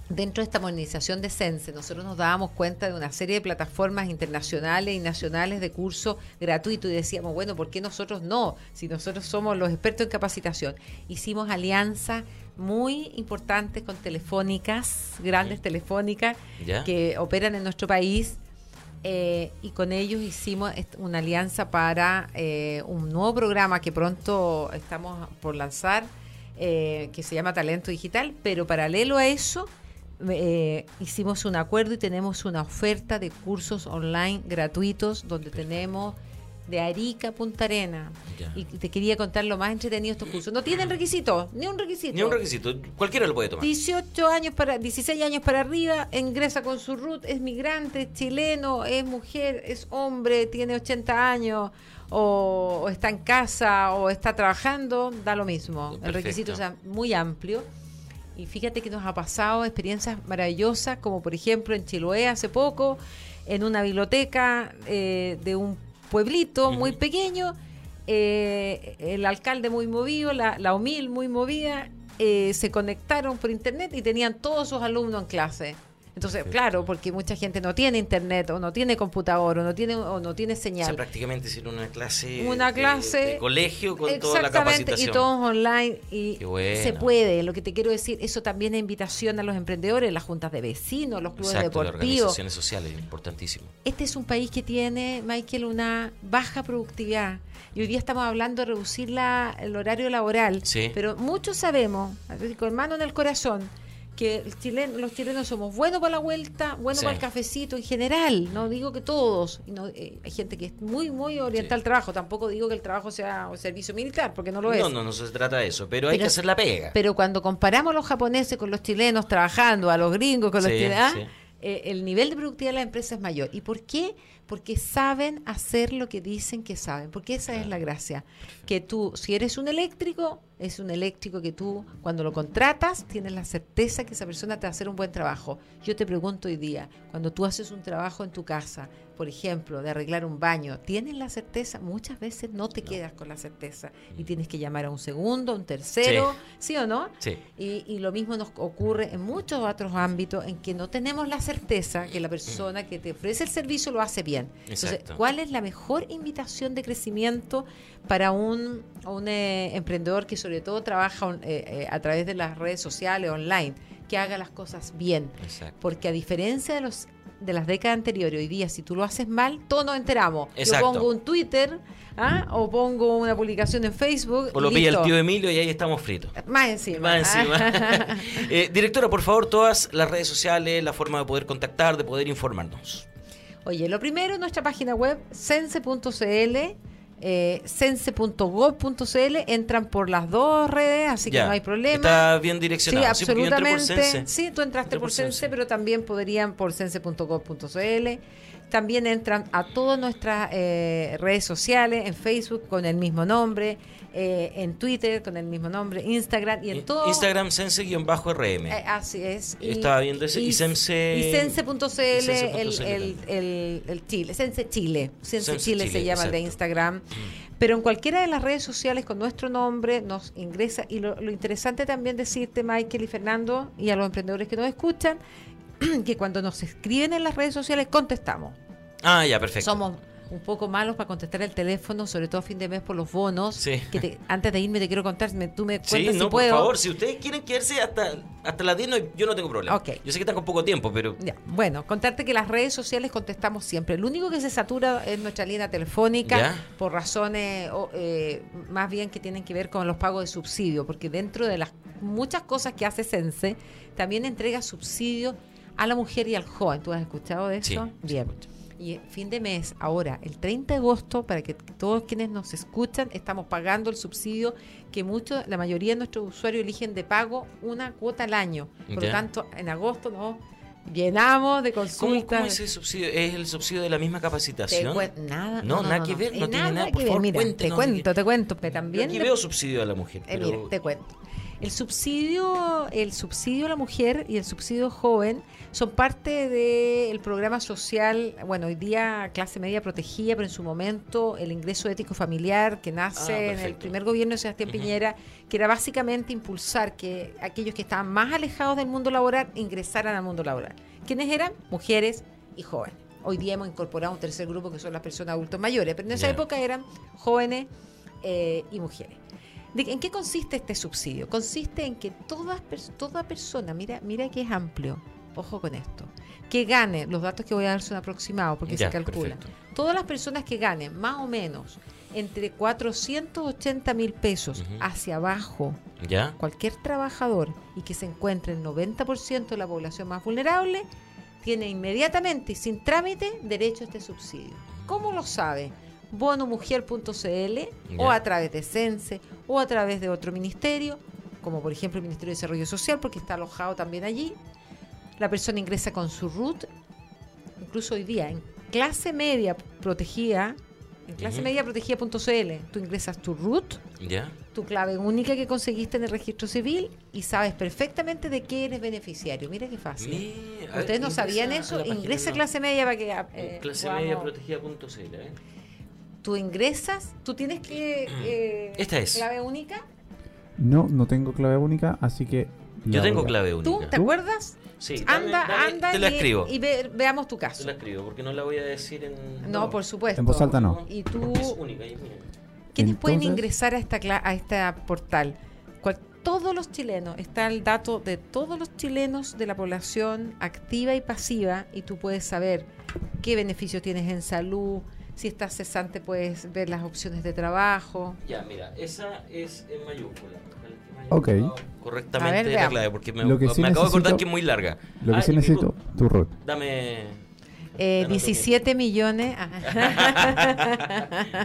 dentro de esta modernización de Sense, nosotros nos dábamos cuenta de una serie de plataformas internacionales y nacionales de curso gratuito y decíamos, bueno, ¿por qué nosotros no? Si nosotros somos los expertos en capacitación. Hicimos alianzas muy importantes con telefónicas, grandes telefónicas, ¿Ya? que operan en nuestro país. eh, y con ellos hicimos una alianza para eh, un nuevo programa que pronto estamos por lanzar, eh, que se llama Talento Digital, pero paralelo a eso eh, hicimos un acuerdo y tenemos una oferta de cursos online gratuitos donde tenemos de Arica a Punta Arena. Ya. Y te quería contar lo más entretenido de estos cursos. No tienen requisito, ni un requisito. Ni un requisito, cualquiera lo puede tomar. 18 años para 16 años para arriba, ingresa con su root, es migrante, es chileno, es mujer, es hombre, tiene 80 años o, o está en casa o está trabajando, da lo mismo. El requisito es muy amplio. Y fíjate que nos ha pasado experiencias maravillosas, como por ejemplo en Chiloé hace poco, en una biblioteca eh, de un pueblito muy pequeño, eh, el alcalde muy movido, la, la OMIL muy movida, eh, se conectaron por internet y tenían todos sus alumnos en clase. Entonces, Perfecto. claro, porque mucha gente no tiene internet o no tiene computador o no tiene o no tiene O sea, señal. prácticamente hicieron una clase, Una de- clase- de, colegio con toda la Exactamente, capacitación. y todos online y bueno. se puede. Lo que te quiero decir, eso también es invitación a los emprendedores, las juntas de vecinos, los clubes Exacto, las deportivos. organizaciones sociales, importantísimo. Este es un país que tiene, Michael, una baja productividad. Y hoy día estamos hablando de reducir la, el horario laboral. Sí. Pero muchos sabemos, con mano en el corazón, que el los chilenos somos buenos para la vuelta, buenos Sí. para el cafecito en general. No digo que todos. No, eh, hay gente que es muy, muy orientada Sí. al trabajo. Tampoco digo que el trabajo sea un servicio militar, porque no lo es. No, no, no se trata de eso, pero, hay que hacer la pega. Pero cuando comparamos a los japoneses con los chilenos trabajando, a los gringos con los chilenos, ¿ah? Eh, el nivel de productividad de la empresa es mayor. ¿Y por qué? Porque saben hacer lo que dicen que saben. Porque esa es la gracia. Que tú, si eres un eléctrico, es un eléctrico que tú, cuando lo contratas, tienes la certeza que esa persona te va a hacer un buen trabajo. Yo te pregunto hoy día, cuando tú haces un trabajo en tu casa, por ejemplo, de arreglar un baño, ¿tienes la certeza? Muchas veces no te quedas con la certeza y tienes que llamar a un segundo, a un tercero, ¿sí, o no? Sí. Y, y lo mismo nos ocurre en muchos otros ámbitos en que no tenemos la certeza que la persona que te ofrece el servicio lo hace bien. Entonces. ¿cuál es la mejor invitación de crecimiento para un, un, eh, emprendedor que sobre todo trabaja on- eh, eh, a través de las redes sociales, online, que haga las cosas bien? Exacto. Porque a diferencia de los de las décadas anteriores, hoy día, si tú lo haces mal, todos nos enteramos. Exacto. Yo pongo un Twitter ¿ah? o pongo una publicación en Facebook. O lo pilla el tío Emilio y ahí estamos fritos. Más encima. Más encima. Eh, directora, por favor, todas las redes sociales, la forma de poder contactar, de poder informarnos. Oye, lo primero, nuestra página web, sense.cl, eh, sense.gov.cl, entran por las dos redes, así que Ya. no hay problema. Está bien Sí, direccionado. Sí, yo entré por absolutamente. Sense. Sí, tú entraste por por Sense, Sense. pero también podrían por sense.gov.cl. También entran a todas nuestras eh, redes sociales, en Facebook con el mismo nombre, eh, en Twitter con el mismo nombre, Instagram y en todo. Instagram sense-rm. Eh, así es. Estaba viendo ese, y Sense- Y sense.cl, el, el, el, el Chile, Sense Chile. Sense, Sense Chile, Chile, se llama el de. Instagram. Pero en cualquiera de las redes sociales con nuestro nombre nos ingresa. Y lo, lo interesante también decirte, Michael y Fernando, y a los emprendedores que nos escuchan, que cuando nos escriben en las redes sociales contestamos. Ah, ya, perfecto. Somos un poco malos para contestar el teléfono, sobre todo a fin de mes por los bonos. Sí. Que te- antes de irme te quiero contar, me- tú me Sí, no, si por favor, si ustedes quieren quedarse hasta, hasta las 10, no, yo no tengo problema. Ok. Yo sé que están con poco tiempo, pero Ya, bueno, contarte que las redes sociales contestamos siempre. Lo único que se satura es nuestra línea telefónica Ya. por razones o, eh, más bien que tienen que ver con los pagos de subsidio, porque dentro de las muchas cosas que hace Sense, también entrega subsidio a la mujer y al joven. ¿Tú has escuchado de eso? sí, Bien. Y fin de mes, ahora, el 30 de agosto, para que todos quienes nos escuchan, estamos pagando el subsidio que muchos, la mayoría de nuestros usuarios eligen de pago una cuota al año. Por lo tanto, en agosto nos llenamos de ¿cómo, consultas. cómo es ese subsidio? ¿Es el subsidio de la misma capacitación? nada, No, nada que ver, no Eh, tiene nada. que Por ver. favor, Mira, te cuento, te cuento, que Yo también aquí le- veo subsidio a la mujer, eh, pero... mira, te cuento. El subsidio, el subsidio a la mujer y el subsidio joven son parte del programa social, bueno, hoy día clase media protegida, pero en su momento el ingreso ético familiar que nace Ah, en el primer gobierno de Sebastián Piñera, que era básicamente impulsar que aquellos que estaban más alejados del mundo laboral ingresaran al mundo laboral. ¿Quiénes eran? Mujeres y jóvenes. Hoy día hemos incorporado un tercer grupo que son las personas adultos mayores, pero en esa época eran jóvenes eh, y mujeres. ¿De- ¿En qué consiste este subsidio? Consiste en que todas, pers- toda persona, mira, mira que es amplio, ojo con esto, que gane, los datos que voy a dar son aproximados porque Ya, se calcula, perfecto. todas las personas que ganen más o menos entre 480 mil pesos hacia abajo, ¿Ya? cualquier trabajador y que se encuentre el 90% de la población más vulnerable, tiene inmediatamente y sin trámite derecho a este subsidio. ¿Cómo lo sabe? bonomujer.cl o a través de Sense o a través de otro ministerio, como por ejemplo el Ministerio de Desarrollo Social, porque está alojado también allí. La persona ingresa con su RUT, incluso hoy día en clase media protegida, en clase media protegida.cl, tú ingresas tu RUT, ¿Ya? tu clave única que conseguiste en el registro civil y sabes perfectamente de qué eres beneficiario. Mira qué fácil. Ver, ¿Ustedes no sabían eso? Ingresa a clase media para que... eh, clase media protegida.cl, ¿eh? Tú ingresas, tú tienes que... eh, Esta es. Clave única. No, no tengo clave única, así que... Yo tengo clave ¿Tú única. te acuerdas? Sí, anda, dame- anda Te la y, escribo. y ve- veamos tu Te caso. la escribo, porque no la voy a decir en... No, por supuesto. En voz alta no. Y tú... Es única, es mía. ¿Quiénes pueden ingresar a esta cla- a este portal? Cual- todos los chilenos, está el dato de todos los chilenos de la población activa y pasiva y tú puedes saber qué beneficios tienes en salud, si estás cesante puedes ver las opciones de trabajo. Ya, mira, esa es en mayúscula. Ok. acordado A Correctamente ver, la clave, porque me, Lo que sí me acabo de acordar que es muy larga. Lo que Ah, sí necesito, tu root. Dame... Eh, Anoto 17 millones.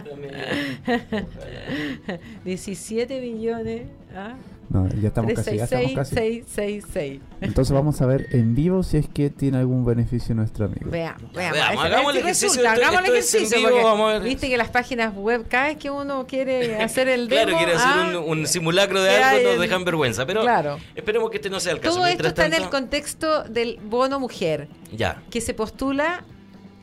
Dame- 17 millones. ¿ah? No, ya estamos casi, ya estamos 366 casi. 666. Entonces vamos a ver en vivo si es que tiene algún beneficio nuestro amigo. Veamos, veamos. veamos, hagamos el ejercicio, resulta, esto- hagamos el ejercicio. vivo, porque vamos a ver. Viste que las páginas web, cada vez que uno quiere hacer el demo. Claro, quiere hacer ah, un, un simulacro de algo, nos dejan vergüenza. Pero Claro. esperemos que este no sea el caso. Todo esto está en el contexto del bono mujer, Ya, que se postula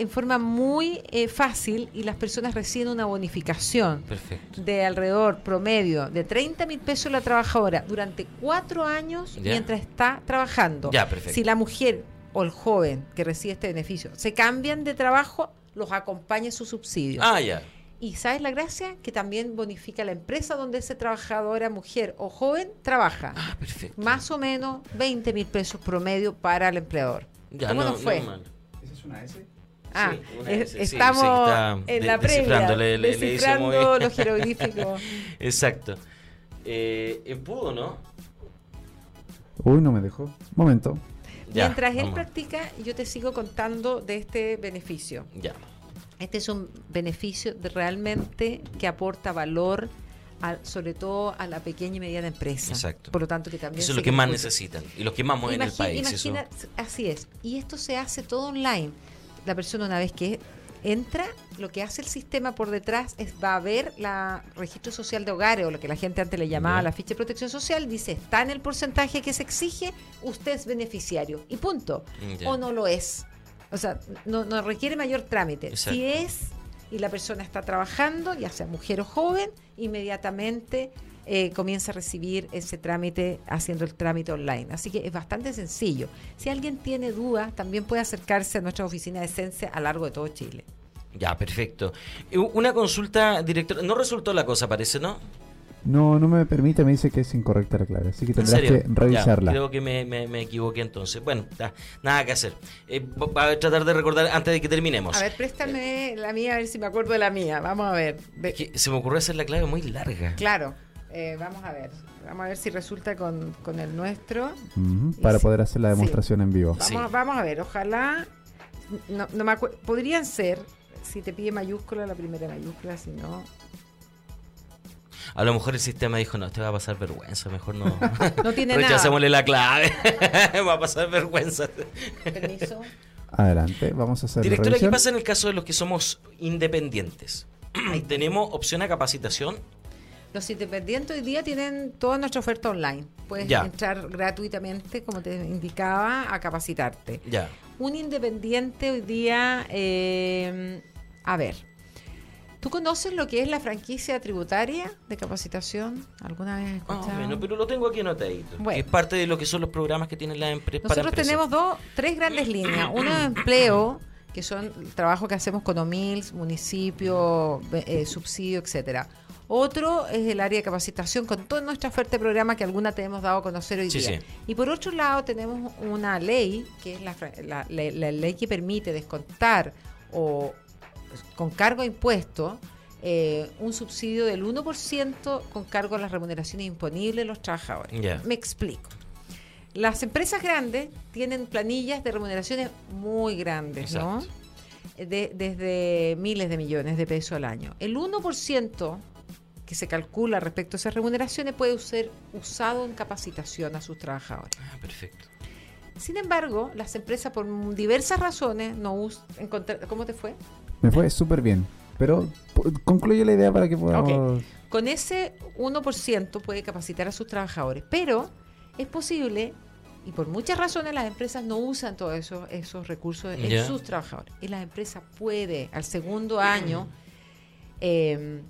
en forma muy eh, fácil y las personas reciben una bonificación perfecto. de alrededor promedio de 30 mil pesos la trabajadora durante cuatro años Ya. mientras está trabajando. Ya, perfecto. Si la mujer o el joven que recibe este beneficio se cambian de trabajo, los acompaña su subsidio. Ah, ya. Y ¿sabes la gracia? Que también bonifica la empresa donde ese trabajadora, mujer o joven, trabaja. Ah, perfecto. Más o menos 20 mil pesos promedio para el empleador. Ya, ¿Cómo no, nos fue? no. ¿Esa es una S? Ah, Sí, una es- S, sí, estamos sí, está en de- la previa, descifrando, le- le- descifrando muy- los jeroglíficos. Exacto. Eh, eh, ¿Pudo, no? Uy, no me dejó. Momento. Ya, Mientras él vamos. practica, yo te sigo contando de este beneficio. Ya. Este es un beneficio de realmente que aporta valor, a- sobre todo a la pequeña y mediana empresa. Exacto. Por lo tanto, que también Eso es lo que más necesitan y los que más mueven el país. eso. así es. Y esto se hace todo online. La persona una vez que entra, lo que hace el sistema por detrás es va a ver la registro social de hogares o lo que la gente antes le llamaba la ficha de protección social, dice, está en el porcentaje que se exige, usted es beneficiario. Y punto. O no lo es. O sea, no, no requiere mayor trámite. Exacto. Si es y la persona está trabajando, ya sea mujer o joven, inmediatamente eh, comienza a recibir ese trámite haciendo el trámite online. Así que es bastante sencillo. Si alguien tiene dudas, también puede acercarse a nuestra oficina de Sense a lo largo de todo Chile. Ya, perfecto. Una consulta, director. No resultó la cosa, parece, ¿no? No, no me permite, me dice que es incorrecta la clave, así que ¿En tendrás que revisarla. Ya, creo que me, me- me equivoqué entonces. Bueno, ya, nada que hacer. Eh, va a tratar de recordar antes de que terminemos. A ver, préstame la mía, a ver si me acuerdo de la mía. Vamos a ver. Ve- Es que se me ocurrió hacer la clave muy larga. Claro, eh, vamos a ver. Vamos a ver si resulta con, con el nuestro. Para poder hacer la Sí. demostración en vivo. Vamos, Sí. vamos a ver, ojalá. No, no me Podrían ser, si te pide mayúscula, la primera mayúscula, si no. A lo mejor el sistema dijo, no, te va a pasar vergüenza, mejor no. No tiene nada. Rechacémosle la clave. va a pasar vergüenza. Permiso. Adelante, vamos a hacer la Directora, ¿qué pasa en el caso de los que somos independientes? ¿Tenemos opción a capacitación? Los independientes hoy día tienen toda nuestra oferta online. Puedes Ya. entrar gratuitamente, como te indicaba, a capacitarte. Ya. Un independiente hoy día, eh, a ver, ¿tú conoces lo que es la franquicia tributaria de capacitación? ¿Alguna vez has escuchado? bueno, pero lo tengo aquí anotadito. Bueno. Es parte de lo que son los programas que tienen las empresas. Nosotros tenemos dos, tres grandes líneas. Uno de empleo, que son el trabajo que hacemos con OMILS, municipio, eh, subsidio, etcétera. Otro es el área de capacitación con toda nuestra oferta de programa que alguna te hemos dado a conocer hoy Sí, día. sí. Y por otro lado tenemos una ley, que es la, la- la- la ley que permite descontar o con cargo a impuesto eh, un subsidio del 1% con cargo a las remuneraciones imponibles de los trabajadores. Me explico. Las empresas grandes tienen planillas de remuneraciones muy grandes, ¿no? De- desde miles de millones de pesos al año. El 1% que se calcula respecto a esas remuneraciones puede ser usado en capacitación a sus trabajadores. Ah, perfecto. Sin embargo, las empresas por diversas razones no usan... ¿Cómo te fue? Me fue súper bien. Pero concluye la idea para que podamos... Con ese 1% puede capacitar a sus trabajadores, pero es posible, y por muchas razones las empresas no usan todos esos, esos recursos en sus trabajadores. Y las empresas puede al segundo año, eh,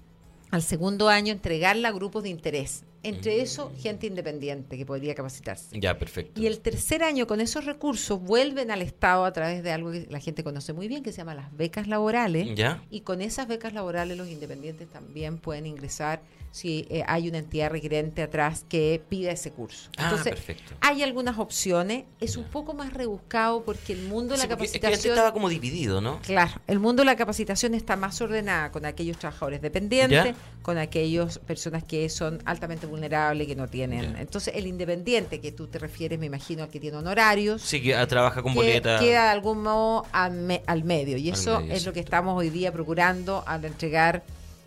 al segundo año entregarla a grupos de interés. Entre eso, gente independiente que podría capacitarse. Ya, perfecto. Y el tercer año, con esos recursos, vuelven al Estado a través de algo que la gente conoce muy bien, que se llama las becas laborales. ¿Ya? Y con esas becas laborales los independientes también pueden ingresar si eh, hay una entidad requerente atrás que pida ese curso. Ah, Entonces, perfecto. hay algunas opciones. Es un poco más rebuscado porque el mundo de Sí, la porque es que capacitación... estaba como dividido, ¿no? Claro, el mundo de la capacitación está más ordenada con aquellos trabajadores dependientes, Ya. con aquellas personas que son altamente vulnerables, que no tienen. Ya. Entonces, el independiente que tú te refieres, me imagino, al que tiene honorarios, Sí, que ah, trabaja con que boleta. queda de algún modo al, me- al medio. Y Al eso medio, es lo que exacto. estamos hoy día procurando al entregar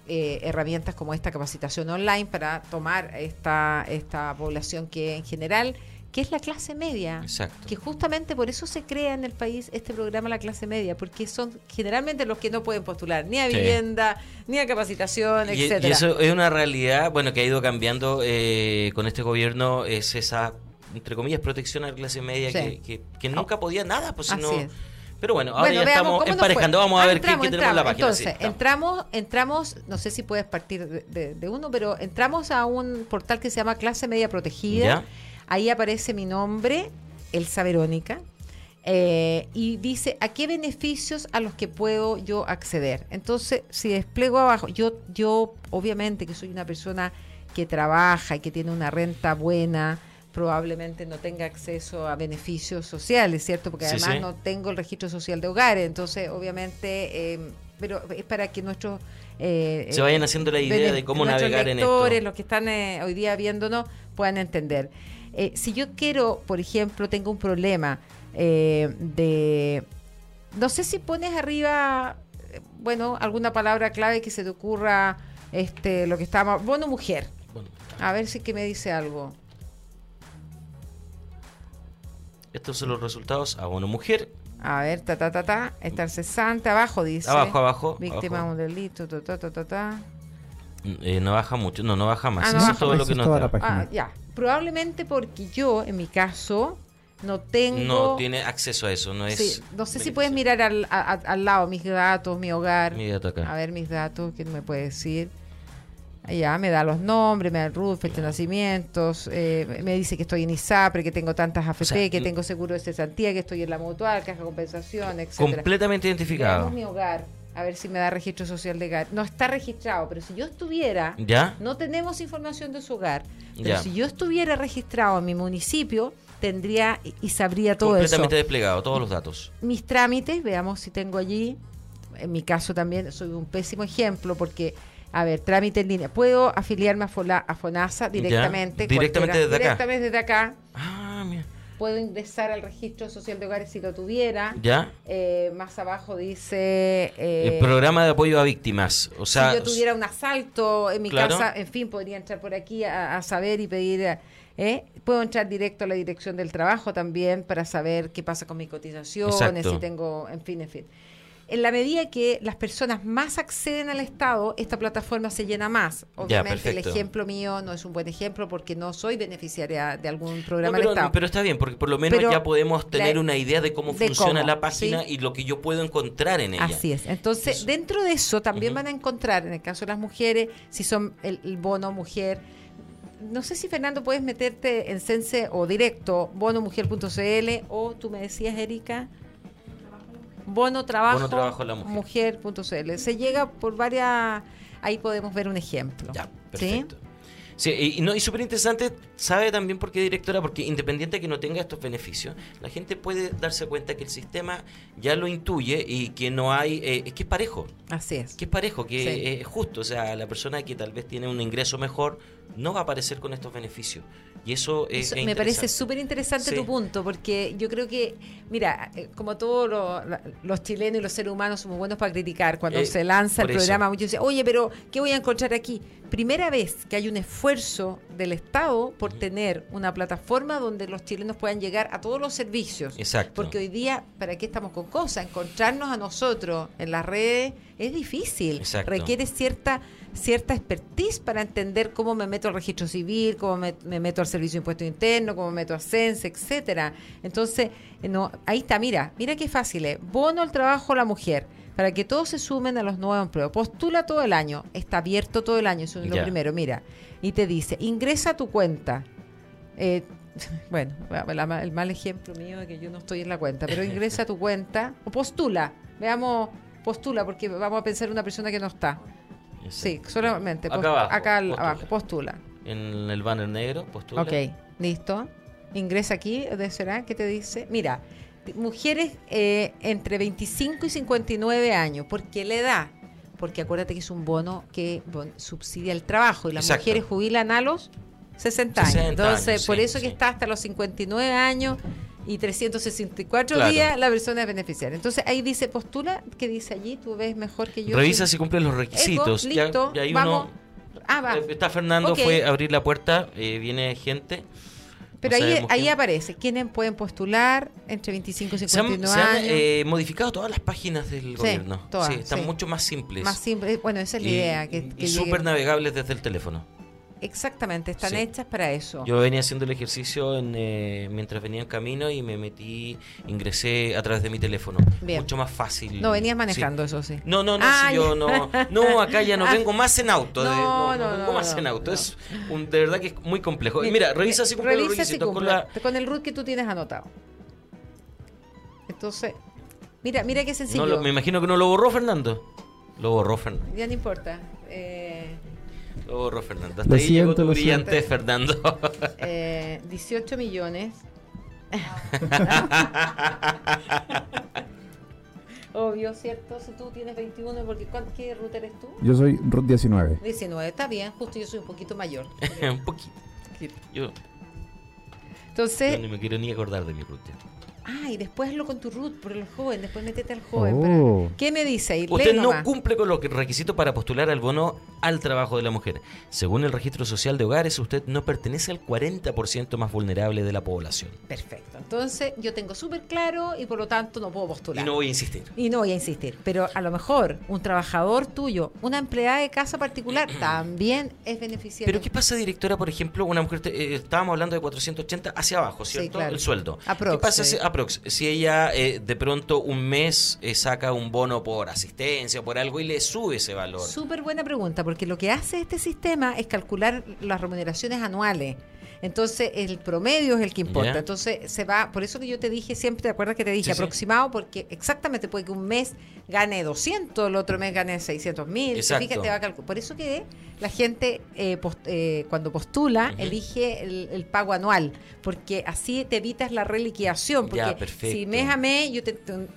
eh, herramientas como esta capacitación online para tomar esta, esta población que en general, que es la clase media. Exacto. Que justamente por eso se crea en el país este programa La Clase Media, porque son generalmente los que no pueden postular ni a Sí. vivienda, ni a capacitación, Y, y etcétera. eso es una realidad, bueno, que ha ido cambiando eh, con este gobierno, es esa, entre comillas, protección a la clase media Sí. que, que- que nunca podía nada, pues si no... Pero bueno, ahora Bueno, ya veamos estamos emparejando, vamos a Ah, ver entramos, qué, qué tenemos en la página. sí, Entonces, estamos. entramos, entramos, no sé si puedes partir de, de- de uno, pero entramos a un portal que se llama Clase Media Protegida. Ya. Ahí aparece mi nombre, Elsa Verónica. eh, y dice a qué beneficios a los que puedo yo acceder. Entonces, si despliego abajo, yo, yo obviamente que soy una persona que trabaja y que tiene una renta buena, probablemente no tenga acceso a beneficios sociales, ¿cierto? Porque además sí. no tengo el registro social de hogares, entonces obviamente, eh, pero es para que nuestros... eh, Se vayan haciendo la idea de cómo navegar en esto. los que están eh, hoy día viéndonos, puedan entender. Eh, si yo quiero, por ejemplo, tengo un problema eh, de... No sé si pones arriba, eh, bueno, alguna palabra clave que se te ocurra, este, lo que estamos... Bono mujer. A ver si que me dice algo. estos son los resultados. Abono mujer, A ver, ta, ta, ta, ta. Está el cesante, abajo dice. abajo, abajo. Víctima de abajo. un delito, ta, ta, ta, ta, ta. Eh, no baja mucho, no, no baja más. Ah, no Eso baja es todo más. lo que es nos toda da. la página. Ah, ya. Probablemente porque yo, en mi caso, no tengo... No tiene acceso a eso, no es... Sí, no sé si puedes mirar al, a- al lado mis datos, mi hogar. Mi dato acá. A ver mis datos, ¿quién me puede decir? Ya, me da los nombres, me da el RUT, fecha de nacimientos, eh, me dice que estoy en ISAPRE, que tengo tantas AFP, O sea, que tengo seguro de cesantía, que estoy en la mutual, caja de compensación, etcétera. Completamente identificado. Mi hogar, a ver si me da registro social de hogar. No está registrado, pero si yo estuviera, ¿Ya? no tenemos información de su hogar, pero Ya. si yo estuviera registrado en mi municipio, tendría y- sabría todo eso Completamente desplegado, todos los datos. mis trámites, veamos si tengo allí. En mi caso también soy un pésimo ejemplo porque, a ver, trámite en línea. Puedo afiliarme a, Fola- a FONASA directamente. directamente cualquiera- desde acá. Directamente desde acá. Ah. Puedo ingresar al registro social de hogares si lo tuviera. ¿Ya? Eh, más abajo dice... eh, El programa de apoyo a víctimas. O sea, si yo tuviera un asalto en mi Claro. casa, en fin, podría entrar por aquí a, a saber y pedir. ¿eh? Puedo entrar directo a la dirección del trabajo también para saber qué pasa con mis cotizaciones, Exacto. si tengo, en fin, en fin. En la medida que las personas más acceden al Estado, esta plataforma se llena más. Obviamente el perfecto. ejemplo mío no es un buen ejemplo porque no soy beneficiaria de algún No, programa pero, del Estado. pero está bien, porque por lo menos Pero ya podemos tener la- una idea de cómo de funciona cómo, la página ¿sí? y lo que yo puedo encontrar en ella. Así es. Entonces, Eso. dentro de eso también van a encontrar, en el caso de las mujeres, si son el, el bono mujer. No sé si Fernando puedes meterte en Sense o directo, bonomujer.cl o tú me decías, Erika, bono trabajo, Bono trabajo la mujer. mujer.cl. Se llega por varias, ahí podemos ver un ejemplo. Ya, ¿sí? perfecto. Sí, y, y no, y súper interesante, sabe también por qué, directora, porque independiente de que no tenga estos beneficios, la gente puede darse cuenta que el sistema ya lo intuye y que no hay, eh, es que es parejo, Así es. que es parejo, que Sí. es justo, o sea, la persona que tal vez tiene un ingreso mejor no va a aparecer con estos beneficios. Y eso es... Eso es me parece súper interesante Sí. tu punto, porque yo creo que, mira, eh, como todos lo- los chilenos y los seres humanos somos buenos para criticar, cuando Eh, se lanza el eso. programa, muchos dicen, oye, pero ¿qué voy a encontrar aquí? Primera vez que hay un esfuerzo del Estado por tener una plataforma donde los chilenos puedan llegar a todos los servicios. Exacto. Porque hoy día, ¿para qué estamos con cosas? Encontrarnos a nosotros en las redes es difícil. Exacto. Requiere cierta cierta expertise para entender cómo me meto al registro civil, cómo me, me meto al servicio de impuesto interno, cómo me meto a CENSE, etcétera. Entonces, eh, no, ahí está, mira, mira qué fácil es. Bono al trabajo a la mujer, para que todos se sumen a los nuevos empleos. Postula todo el año, está abierto todo el año, eso es lo primero, mira. Y te dice, ingresa a tu cuenta. Eh, bueno, la- el mal ejemplo mío de que yo no estoy en la cuenta, pero ingresa a tu cuenta o postula. Veamos, postula, porque vamos a pensar en una persona que no está. Sí, solamente. Acá abajo, acá postula. abajo, postula. En el banner negro, postula. Ok, listo. Ingresa aquí, ¿de será? ¿Qué te dice? Mira, mujeres eh, entre 25 y 59 años, ¿por qué la edad? Porque acuérdate que es un bono que subsidia el trabajo y las Exacto. mujeres jubilan a los 60 años. 60 Entonces, años, por sí, eso que sí. está hasta los 59 años y 364 Claro. días la persona es beneficiaria. Entonces, ahí dice postula, ¿qué dice allí? Tú ves mejor que yo. Revisa si cumple los requisitos. Listo, ya hay vamos. uno- Ah, va. Eh, Está Fernando, fue a abrir la puerta, eh, viene gente. Pero No ahí, ahí quién. aparece quiénes pueden postular entre 25 y Se han, 59 se han, años. eh, modificado todas las páginas del Sí, gobierno. todas, sí, están sí. mucho más simples. más simple. Bueno, esa es la y, idea. Que, y que súper lleguen- navegables desde el teléfono. Exactamente, están Sí. hechas para eso. Yo venía haciendo el ejercicio en, eh, mientras venía en camino y me metí, ingresé a través de mi teléfono. Bien. Mucho más fácil. no, venías Sí. manejando, eso sí. No, no, no, Ah, si yo no. No, acá ya no Ah. vengo más en auto. de- No, no, no, vengo no, más no, en auto. no. Es un, de verdad que es muy complejo. Mira, revisa si cumple Revisa si requisitos con cumple, la. con el root que tú tienes anotado. Entonces, mira, mira qué sencillo. No, lo- me imagino que no lo borró Fernando. Lo borró Fernando. Ya no importa. Eh, Lo borró Fernando. Hasta Lo ahí llegó siento, tu lo brillante Fernando. eh, 18 millones. Obvio, ¿cierto? Si tú tienes 21, porque ¿cuál- ¿qué ruta eres tú? Yo soy Ruth 19. 19, está bien, justo yo soy un poquito mayor. un poquito. Yo, yo Entonces, ni me quiero ni acordar de mi ruta. Ah, y después hazlo con tu root, por el joven, después métete al joven. Oh. para- ¿Qué me dice ahí? Usted no nomás. cumple con los requisitos para postular al bono al trabajo de la mujer. Según el registro social de hogares, usted no pertenece al 40% más vulnerable de la población. Perfecto. Entonces, yo tengo súper claro y por lo tanto no puedo Y postular. no voy a insistir. Y no voy a insistir, pero a lo mejor un trabajador tuyo, una empleada de casa particular, también es beneficiario. Pero ¿qué pasa, directora, por ejemplo, una mujer, te- eh, estábamos hablando de 480 hacia abajo, Sí, ¿cierto? claro. El sueldo. Aprox, ¿Qué pasa sí. si, si ella eh, de pronto un mes eh, saca un bono por asistencia por algo y le sube ese valor? Súper buena pregunta, porque lo que hace este sistema es calcular las remuneraciones anuales. Entonces, el promedio es el que importa. Entonces, se va, por eso que yo te dije siempre, ¿te acuerdas que te dije Sí, sí. aproximado? Porque exactamente puede que un mes gane 200, el otro mes gane 600 mil. Exacto. Fíjate, va a calcu- Por eso que la gente, eh, post- eh, cuando postula, elige el, el pago anual, porque así te evitas la reliquidación. Porque Ya, perfecto. si mes a mes, yo te, te-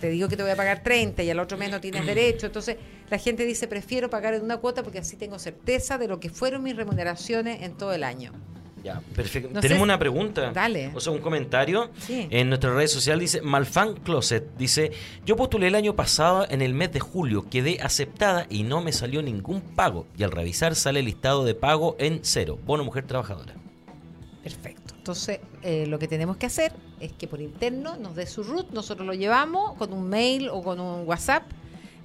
te digo que te voy a pagar 30 y al otro mes no tienes derecho. Entonces, la gente dice, prefiero pagar en una cuota porque así tengo certeza de lo que fueron mis remuneraciones en todo el año. Ya, perfecto. No Tenemos sé- una pregunta. Dale. O sea, un comentario. Sí. En nuestra red social dice Malfan Closet. Dice, yo postulé el año pasado en el mes de julio, quedé aceptada y no me salió ningún pago. Y al revisar sale el listado de pago en cero. Bono mujer trabajadora. Perfecto. Entonces, eh, lo que tenemos que hacer es que por interno nos dé su root, nosotros lo llevamos con un mail o con un WhatsApp,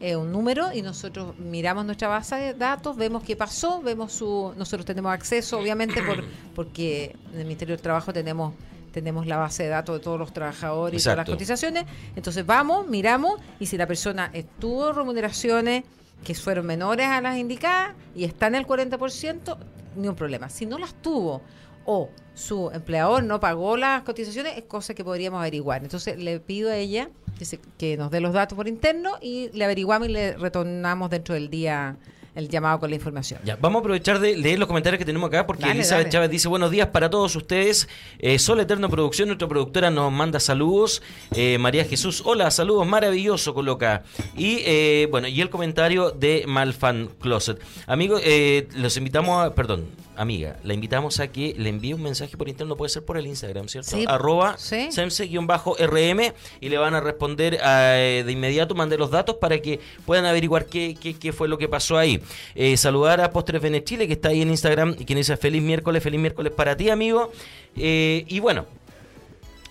eh, un número, y nosotros miramos nuestra base de datos, vemos qué pasó, vemos su. Nosotros tenemos acceso, obviamente, por, porque en el Ministerio del Trabajo tenemos tenemos la base de datos de todos los trabajadores y todas las cotizaciones. Entonces vamos, miramos, y si la persona estuvo remuneraciones que fueron menores a las indicadas y está en el 40%, ni un problema. Si no las tuvo o su empleador no pagó las cotizaciones, es cosa que podríamos averiguar. Entonces le pido a ella que, se- que nos dé los datos por interno y le averiguamos y le retornamos dentro del día el llamado con la información. Ya, vamos a aprovechar de leer los comentarios que tenemos acá porque Dale, Elizabeth dale. Chávez dice buenos días para todos ustedes. Eh, Sol Eterno Producción, nuestra productora nos manda saludos. Eh, María Jesús, hola, saludos, maravilloso coloca. Y eh, bueno, y el comentario de Malfan Closet. Amigos, eh, los invitamos a, perdón, amiga, la invitamos a que le envíe un mensaje por interno, puede ser por el Instagram, ¿cierto? Sí. Arroba Sí. semse-rm y le van a responder eh, de inmediato, mande los datos para que puedan averiguar qué, qué, qué fue lo que pasó ahí. Eh, saludar a Postres Bene Chile, que está ahí en Instagram y quien dice feliz miércoles, feliz miércoles para ti, amigo. Eh, y bueno.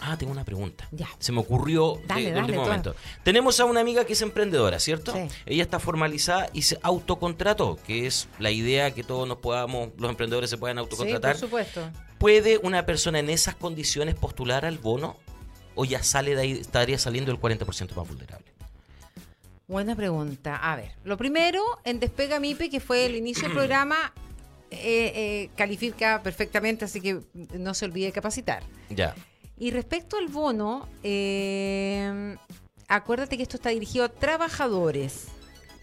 Ah, tengo una pregunta. Ya. Se me ocurrió de- Dale, de, dale, último toda. momento. Tenemos a una amiga que es emprendedora, ¿cierto? Sí. Ella está formalizada y se autocontrató, que es la idea que todos nos podamos, los emprendedores se puedan Sí, autocontratar. por supuesto. ¿Puede una persona en esas condiciones postular al bono o ya sale de ahí, estaría saliendo el 40% más vulnerable? Buena pregunta. A ver, lo primero, en Despega MIPE, que fue el inicio del programa, eh, eh, califica perfectamente, así que no se olvide de capacitar. Ya. Y respecto al bono, eh, acuérdate que esto está dirigido a trabajadores.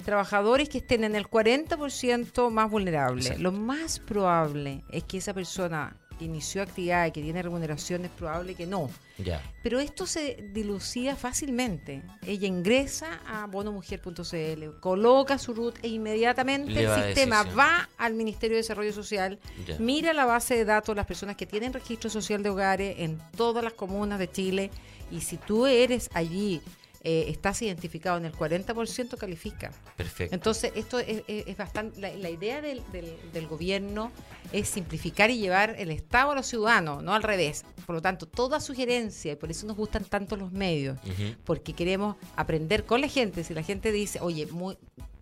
Trabajadores que estén en el 40% más vulnerable. Exacto. Lo más probable es que esa persona que inició actividad y que tiene remuneración es probable que no. Ya. Pero esto se dilucía fácilmente. Ella ingresa a bonomujer.cl, coloca su root e inmediatamente Le el sistema va al Ministerio de Desarrollo Social, Ya. mira la base de datos de las personas que tienen registro social de hogares en todas las comunas de Chile y si tú eres allí, eh, estás identificado en el 40%, califica. Perfecto. Entonces, esto es, es- es bastante. La, la idea del, del- del gobierno es simplificar y llevar el Estado a los ciudadanos, no al revés. Por lo tanto, toda sugerencia, y por eso nos gustan tanto los medios, porque queremos aprender con la gente. Si la gente dice, oye, muy,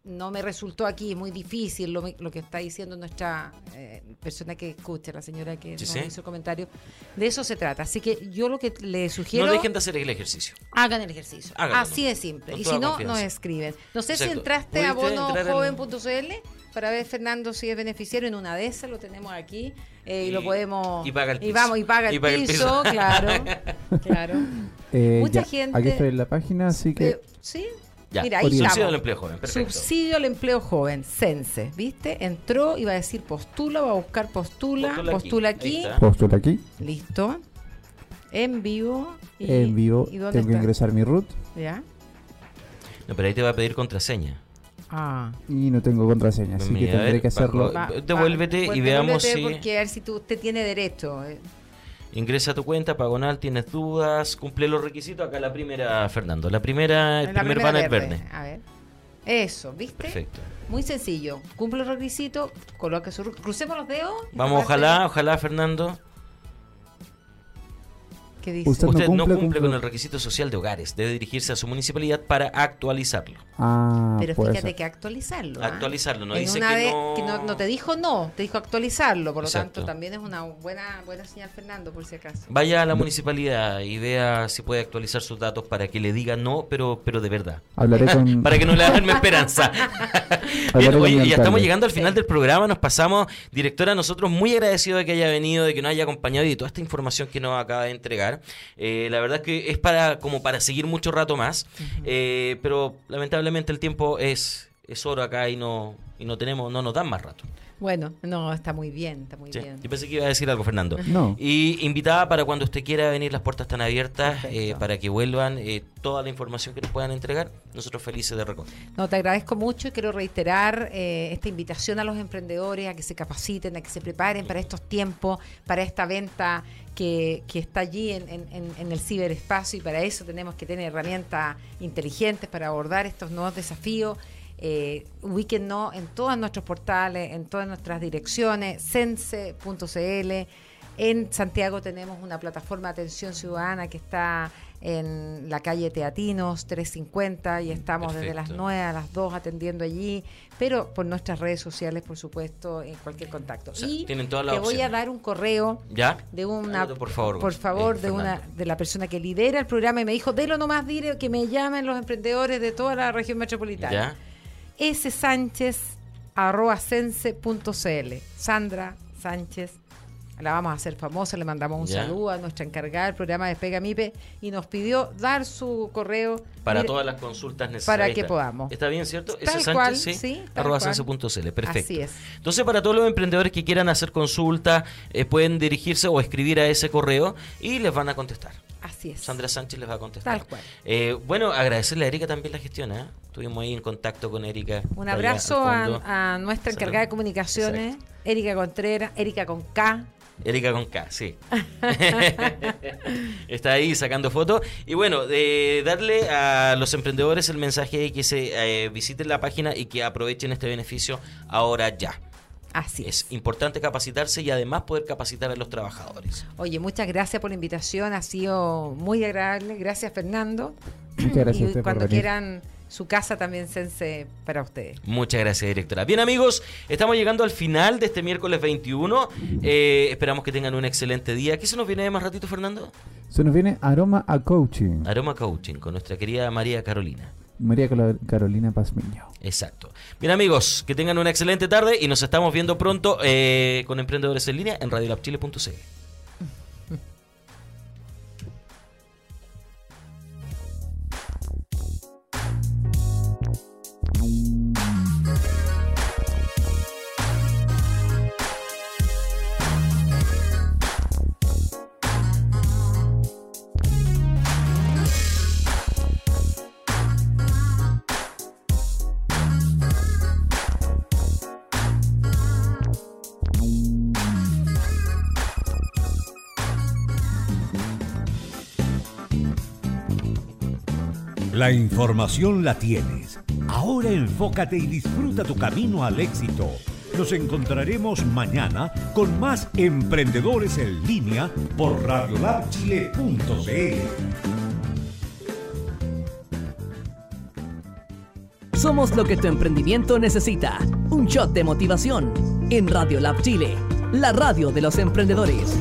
no me resultó aquí, muy difícil lo, lo que está diciendo nuestra eh, persona que escucha, la señora que Sí, nos sí. hizo el comentario, de eso se trata. Así que yo lo que le sugiero. no dejen de hacer el ejercicio. Hagan el ejercicio. Háganlo. Así de simple. Con y si no, confianza. nos escriben. No sé si Exacto. entraste a ¿Pudiste entrar en- bonojoven.cl para ver Fernando si es beneficiario. En una de esas lo tenemos aquí eh, y, lo Y- podemos. y paga el Y piso. vamos, y paga el, Y paga el piso, piso. claro. claro. Eh, Mucha ya, gente- Aquí estoy en la página, así que Eh, sí. Ya. Mira, ahí Subsidio estamos. al empleo joven. Perfecto. Subsidio al empleo joven, CENSE, ¿viste? Entró, iba a decir postula, va a buscar postula, Postula postula, aquí. Postula aquí, listo. En vivo. y- en vivo, ¿y dónde tengo que ingresar mi root ¿Ya? No, pero ahí te va a pedir contraseña. Ah. y no tengo contraseña, así que Mira, tendré ver, que hacerlo. Devuélvete pues y veamos devuélvete si- Porque a ver si tú, usted tiene derecho. Ingresa a tu cuenta, pagonal, tienes dudas, cumple los requisitos. Acá la primera, Fernando. La primera, el La primer primera banner verde. verde. A ver. Eso, ¿viste? Perfecto. Muy sencillo. Cumple los requisitos, coloca su... Crucemos los dedos. Vamos, ojalá, ojalá, Fernando. ¿Qué dice? Usted- no Usted no cumple, cumple cumple. con el requisito social de hogares. Debe dirigirse a su municipalidad para actualizarlo. Ah, Pero fíjate ser. que actualizarlo. ¿ah? Actualizarlo, no En dice una que no... no te dijo no, te dijo actualizarlo. Por lo Exacto. tanto, también es una buena buena señal, Fernando, por si acaso. Vaya a la municipalidad y vea si puede actualizar sus datos para que le diga no, pero, pero de verdad. Hablaré con. Para que no le hagan esperanza. Bien, oye, ya estamos llegando al final del programa, nos pasamos, directora, nosotros muy agradecidos de que haya venido, de que nos haya acompañado y de toda esta información que nos acaba de entregar. Eh, la verdad que es para como para seguir mucho rato más, eh, pero lamentablemente el tiempo es, es oro acá y no, y no tenemos, no nos dan más rato. Bueno, no, está muy bien, está muy Sí, bien. Yo pensé que iba a decir algo, Fernando. No. Y invitada para cuando usted quiera venir, las puertas están abiertas eh, para que vuelvan eh, toda la información que nos puedan entregar. Nosotros felices de recoger. No, te agradezco mucho y quiero reiterar eh, esta invitación a los emprendedores a que se capaciten, a que se preparen para estos tiempos, para esta venta que, que está allí en, en- en- en el ciberespacio y para eso tenemos que tener herramientas inteligentes para abordar estos nuevos desafíos. Eh, ubíquennos en todos nuestros portales, en todas nuestras direcciones, sense.cl. En Santiago tenemos una plataforma de atención ciudadana que está en la calle Teatinos 350 y estamos desde las Perfecto. 9 a las 2 atendiendo allí, pero por nuestras redes sociales, por supuesto, en cualquier contacto. O sea, y tienen todas las te voy a dar un correo ¿Ya? de una por favor, por eh, favor de una de la persona que lidera el programa y me dijo delo nomás dire que me llamen los emprendedores de toda la región metropolitana ¿Ya? sense.cl Sandra Sánchez la vamos a hacer famosa, le mandamos un saludo a nuestra encargada del programa de Pega Mipe y nos pidió dar su correo Para Mire, todas las consultas necesarias. para que podamos. ¿Está bien, cierto? Tal cual, Sánchez, sí, arroba. Perfecto. Así es. Entonces, para todos los emprendedores que quieran hacer consulta, eh, pueden dirigirse o escribir a ese correo y les van a contestar. Así es. Sandra Sánchez les va a contestar. Tal cual. Eh, bueno, agradecerle a Erika también la gestión. ¿eh? Estuvimos ahí en contacto con Erika. Un abrazo a, a nuestra Salud. encargada de comunicaciones, Erika Contreras, Erika con K. Erika con K, sí. Está ahí sacando fotos. Y bueno, de darle a los emprendedores el mensaje de que se eh, visiten la página y que aprovechen este beneficio ahora ya. Así es. Es importante capacitarse y además poder capacitar a los trabajadores. Oye, muchas gracias por la invitación, ha sido muy agradable. Gracias, Fernando. Muchas gracias a y por cuando venir. quieran su casa también sense para ustedes. Muchas gracias, directora. Bien, amigos, estamos llegando al final de este miércoles 21. Eh, esperamos que tengan un excelente día. ¿Qué se nos viene de más ratito, Fernando? Se nos viene Aroma a Coaching. Aroma Coaching con nuestra querida María Carolina. María Carolina Pazmiño. Exacto. Bien amigos, que tengan una excelente tarde y nos estamos viendo pronto eh, con Emprendedores en Línea en radiolabchile.cl. La información la tienes. Ahora enfócate y disfruta tu camino al éxito. Nos encontraremos mañana con más emprendedores en línea por radiolabchile.cl. Somos lo que tu emprendimiento necesita. Un shot de motivación en Radio Lab Chile, la radio de los emprendedores.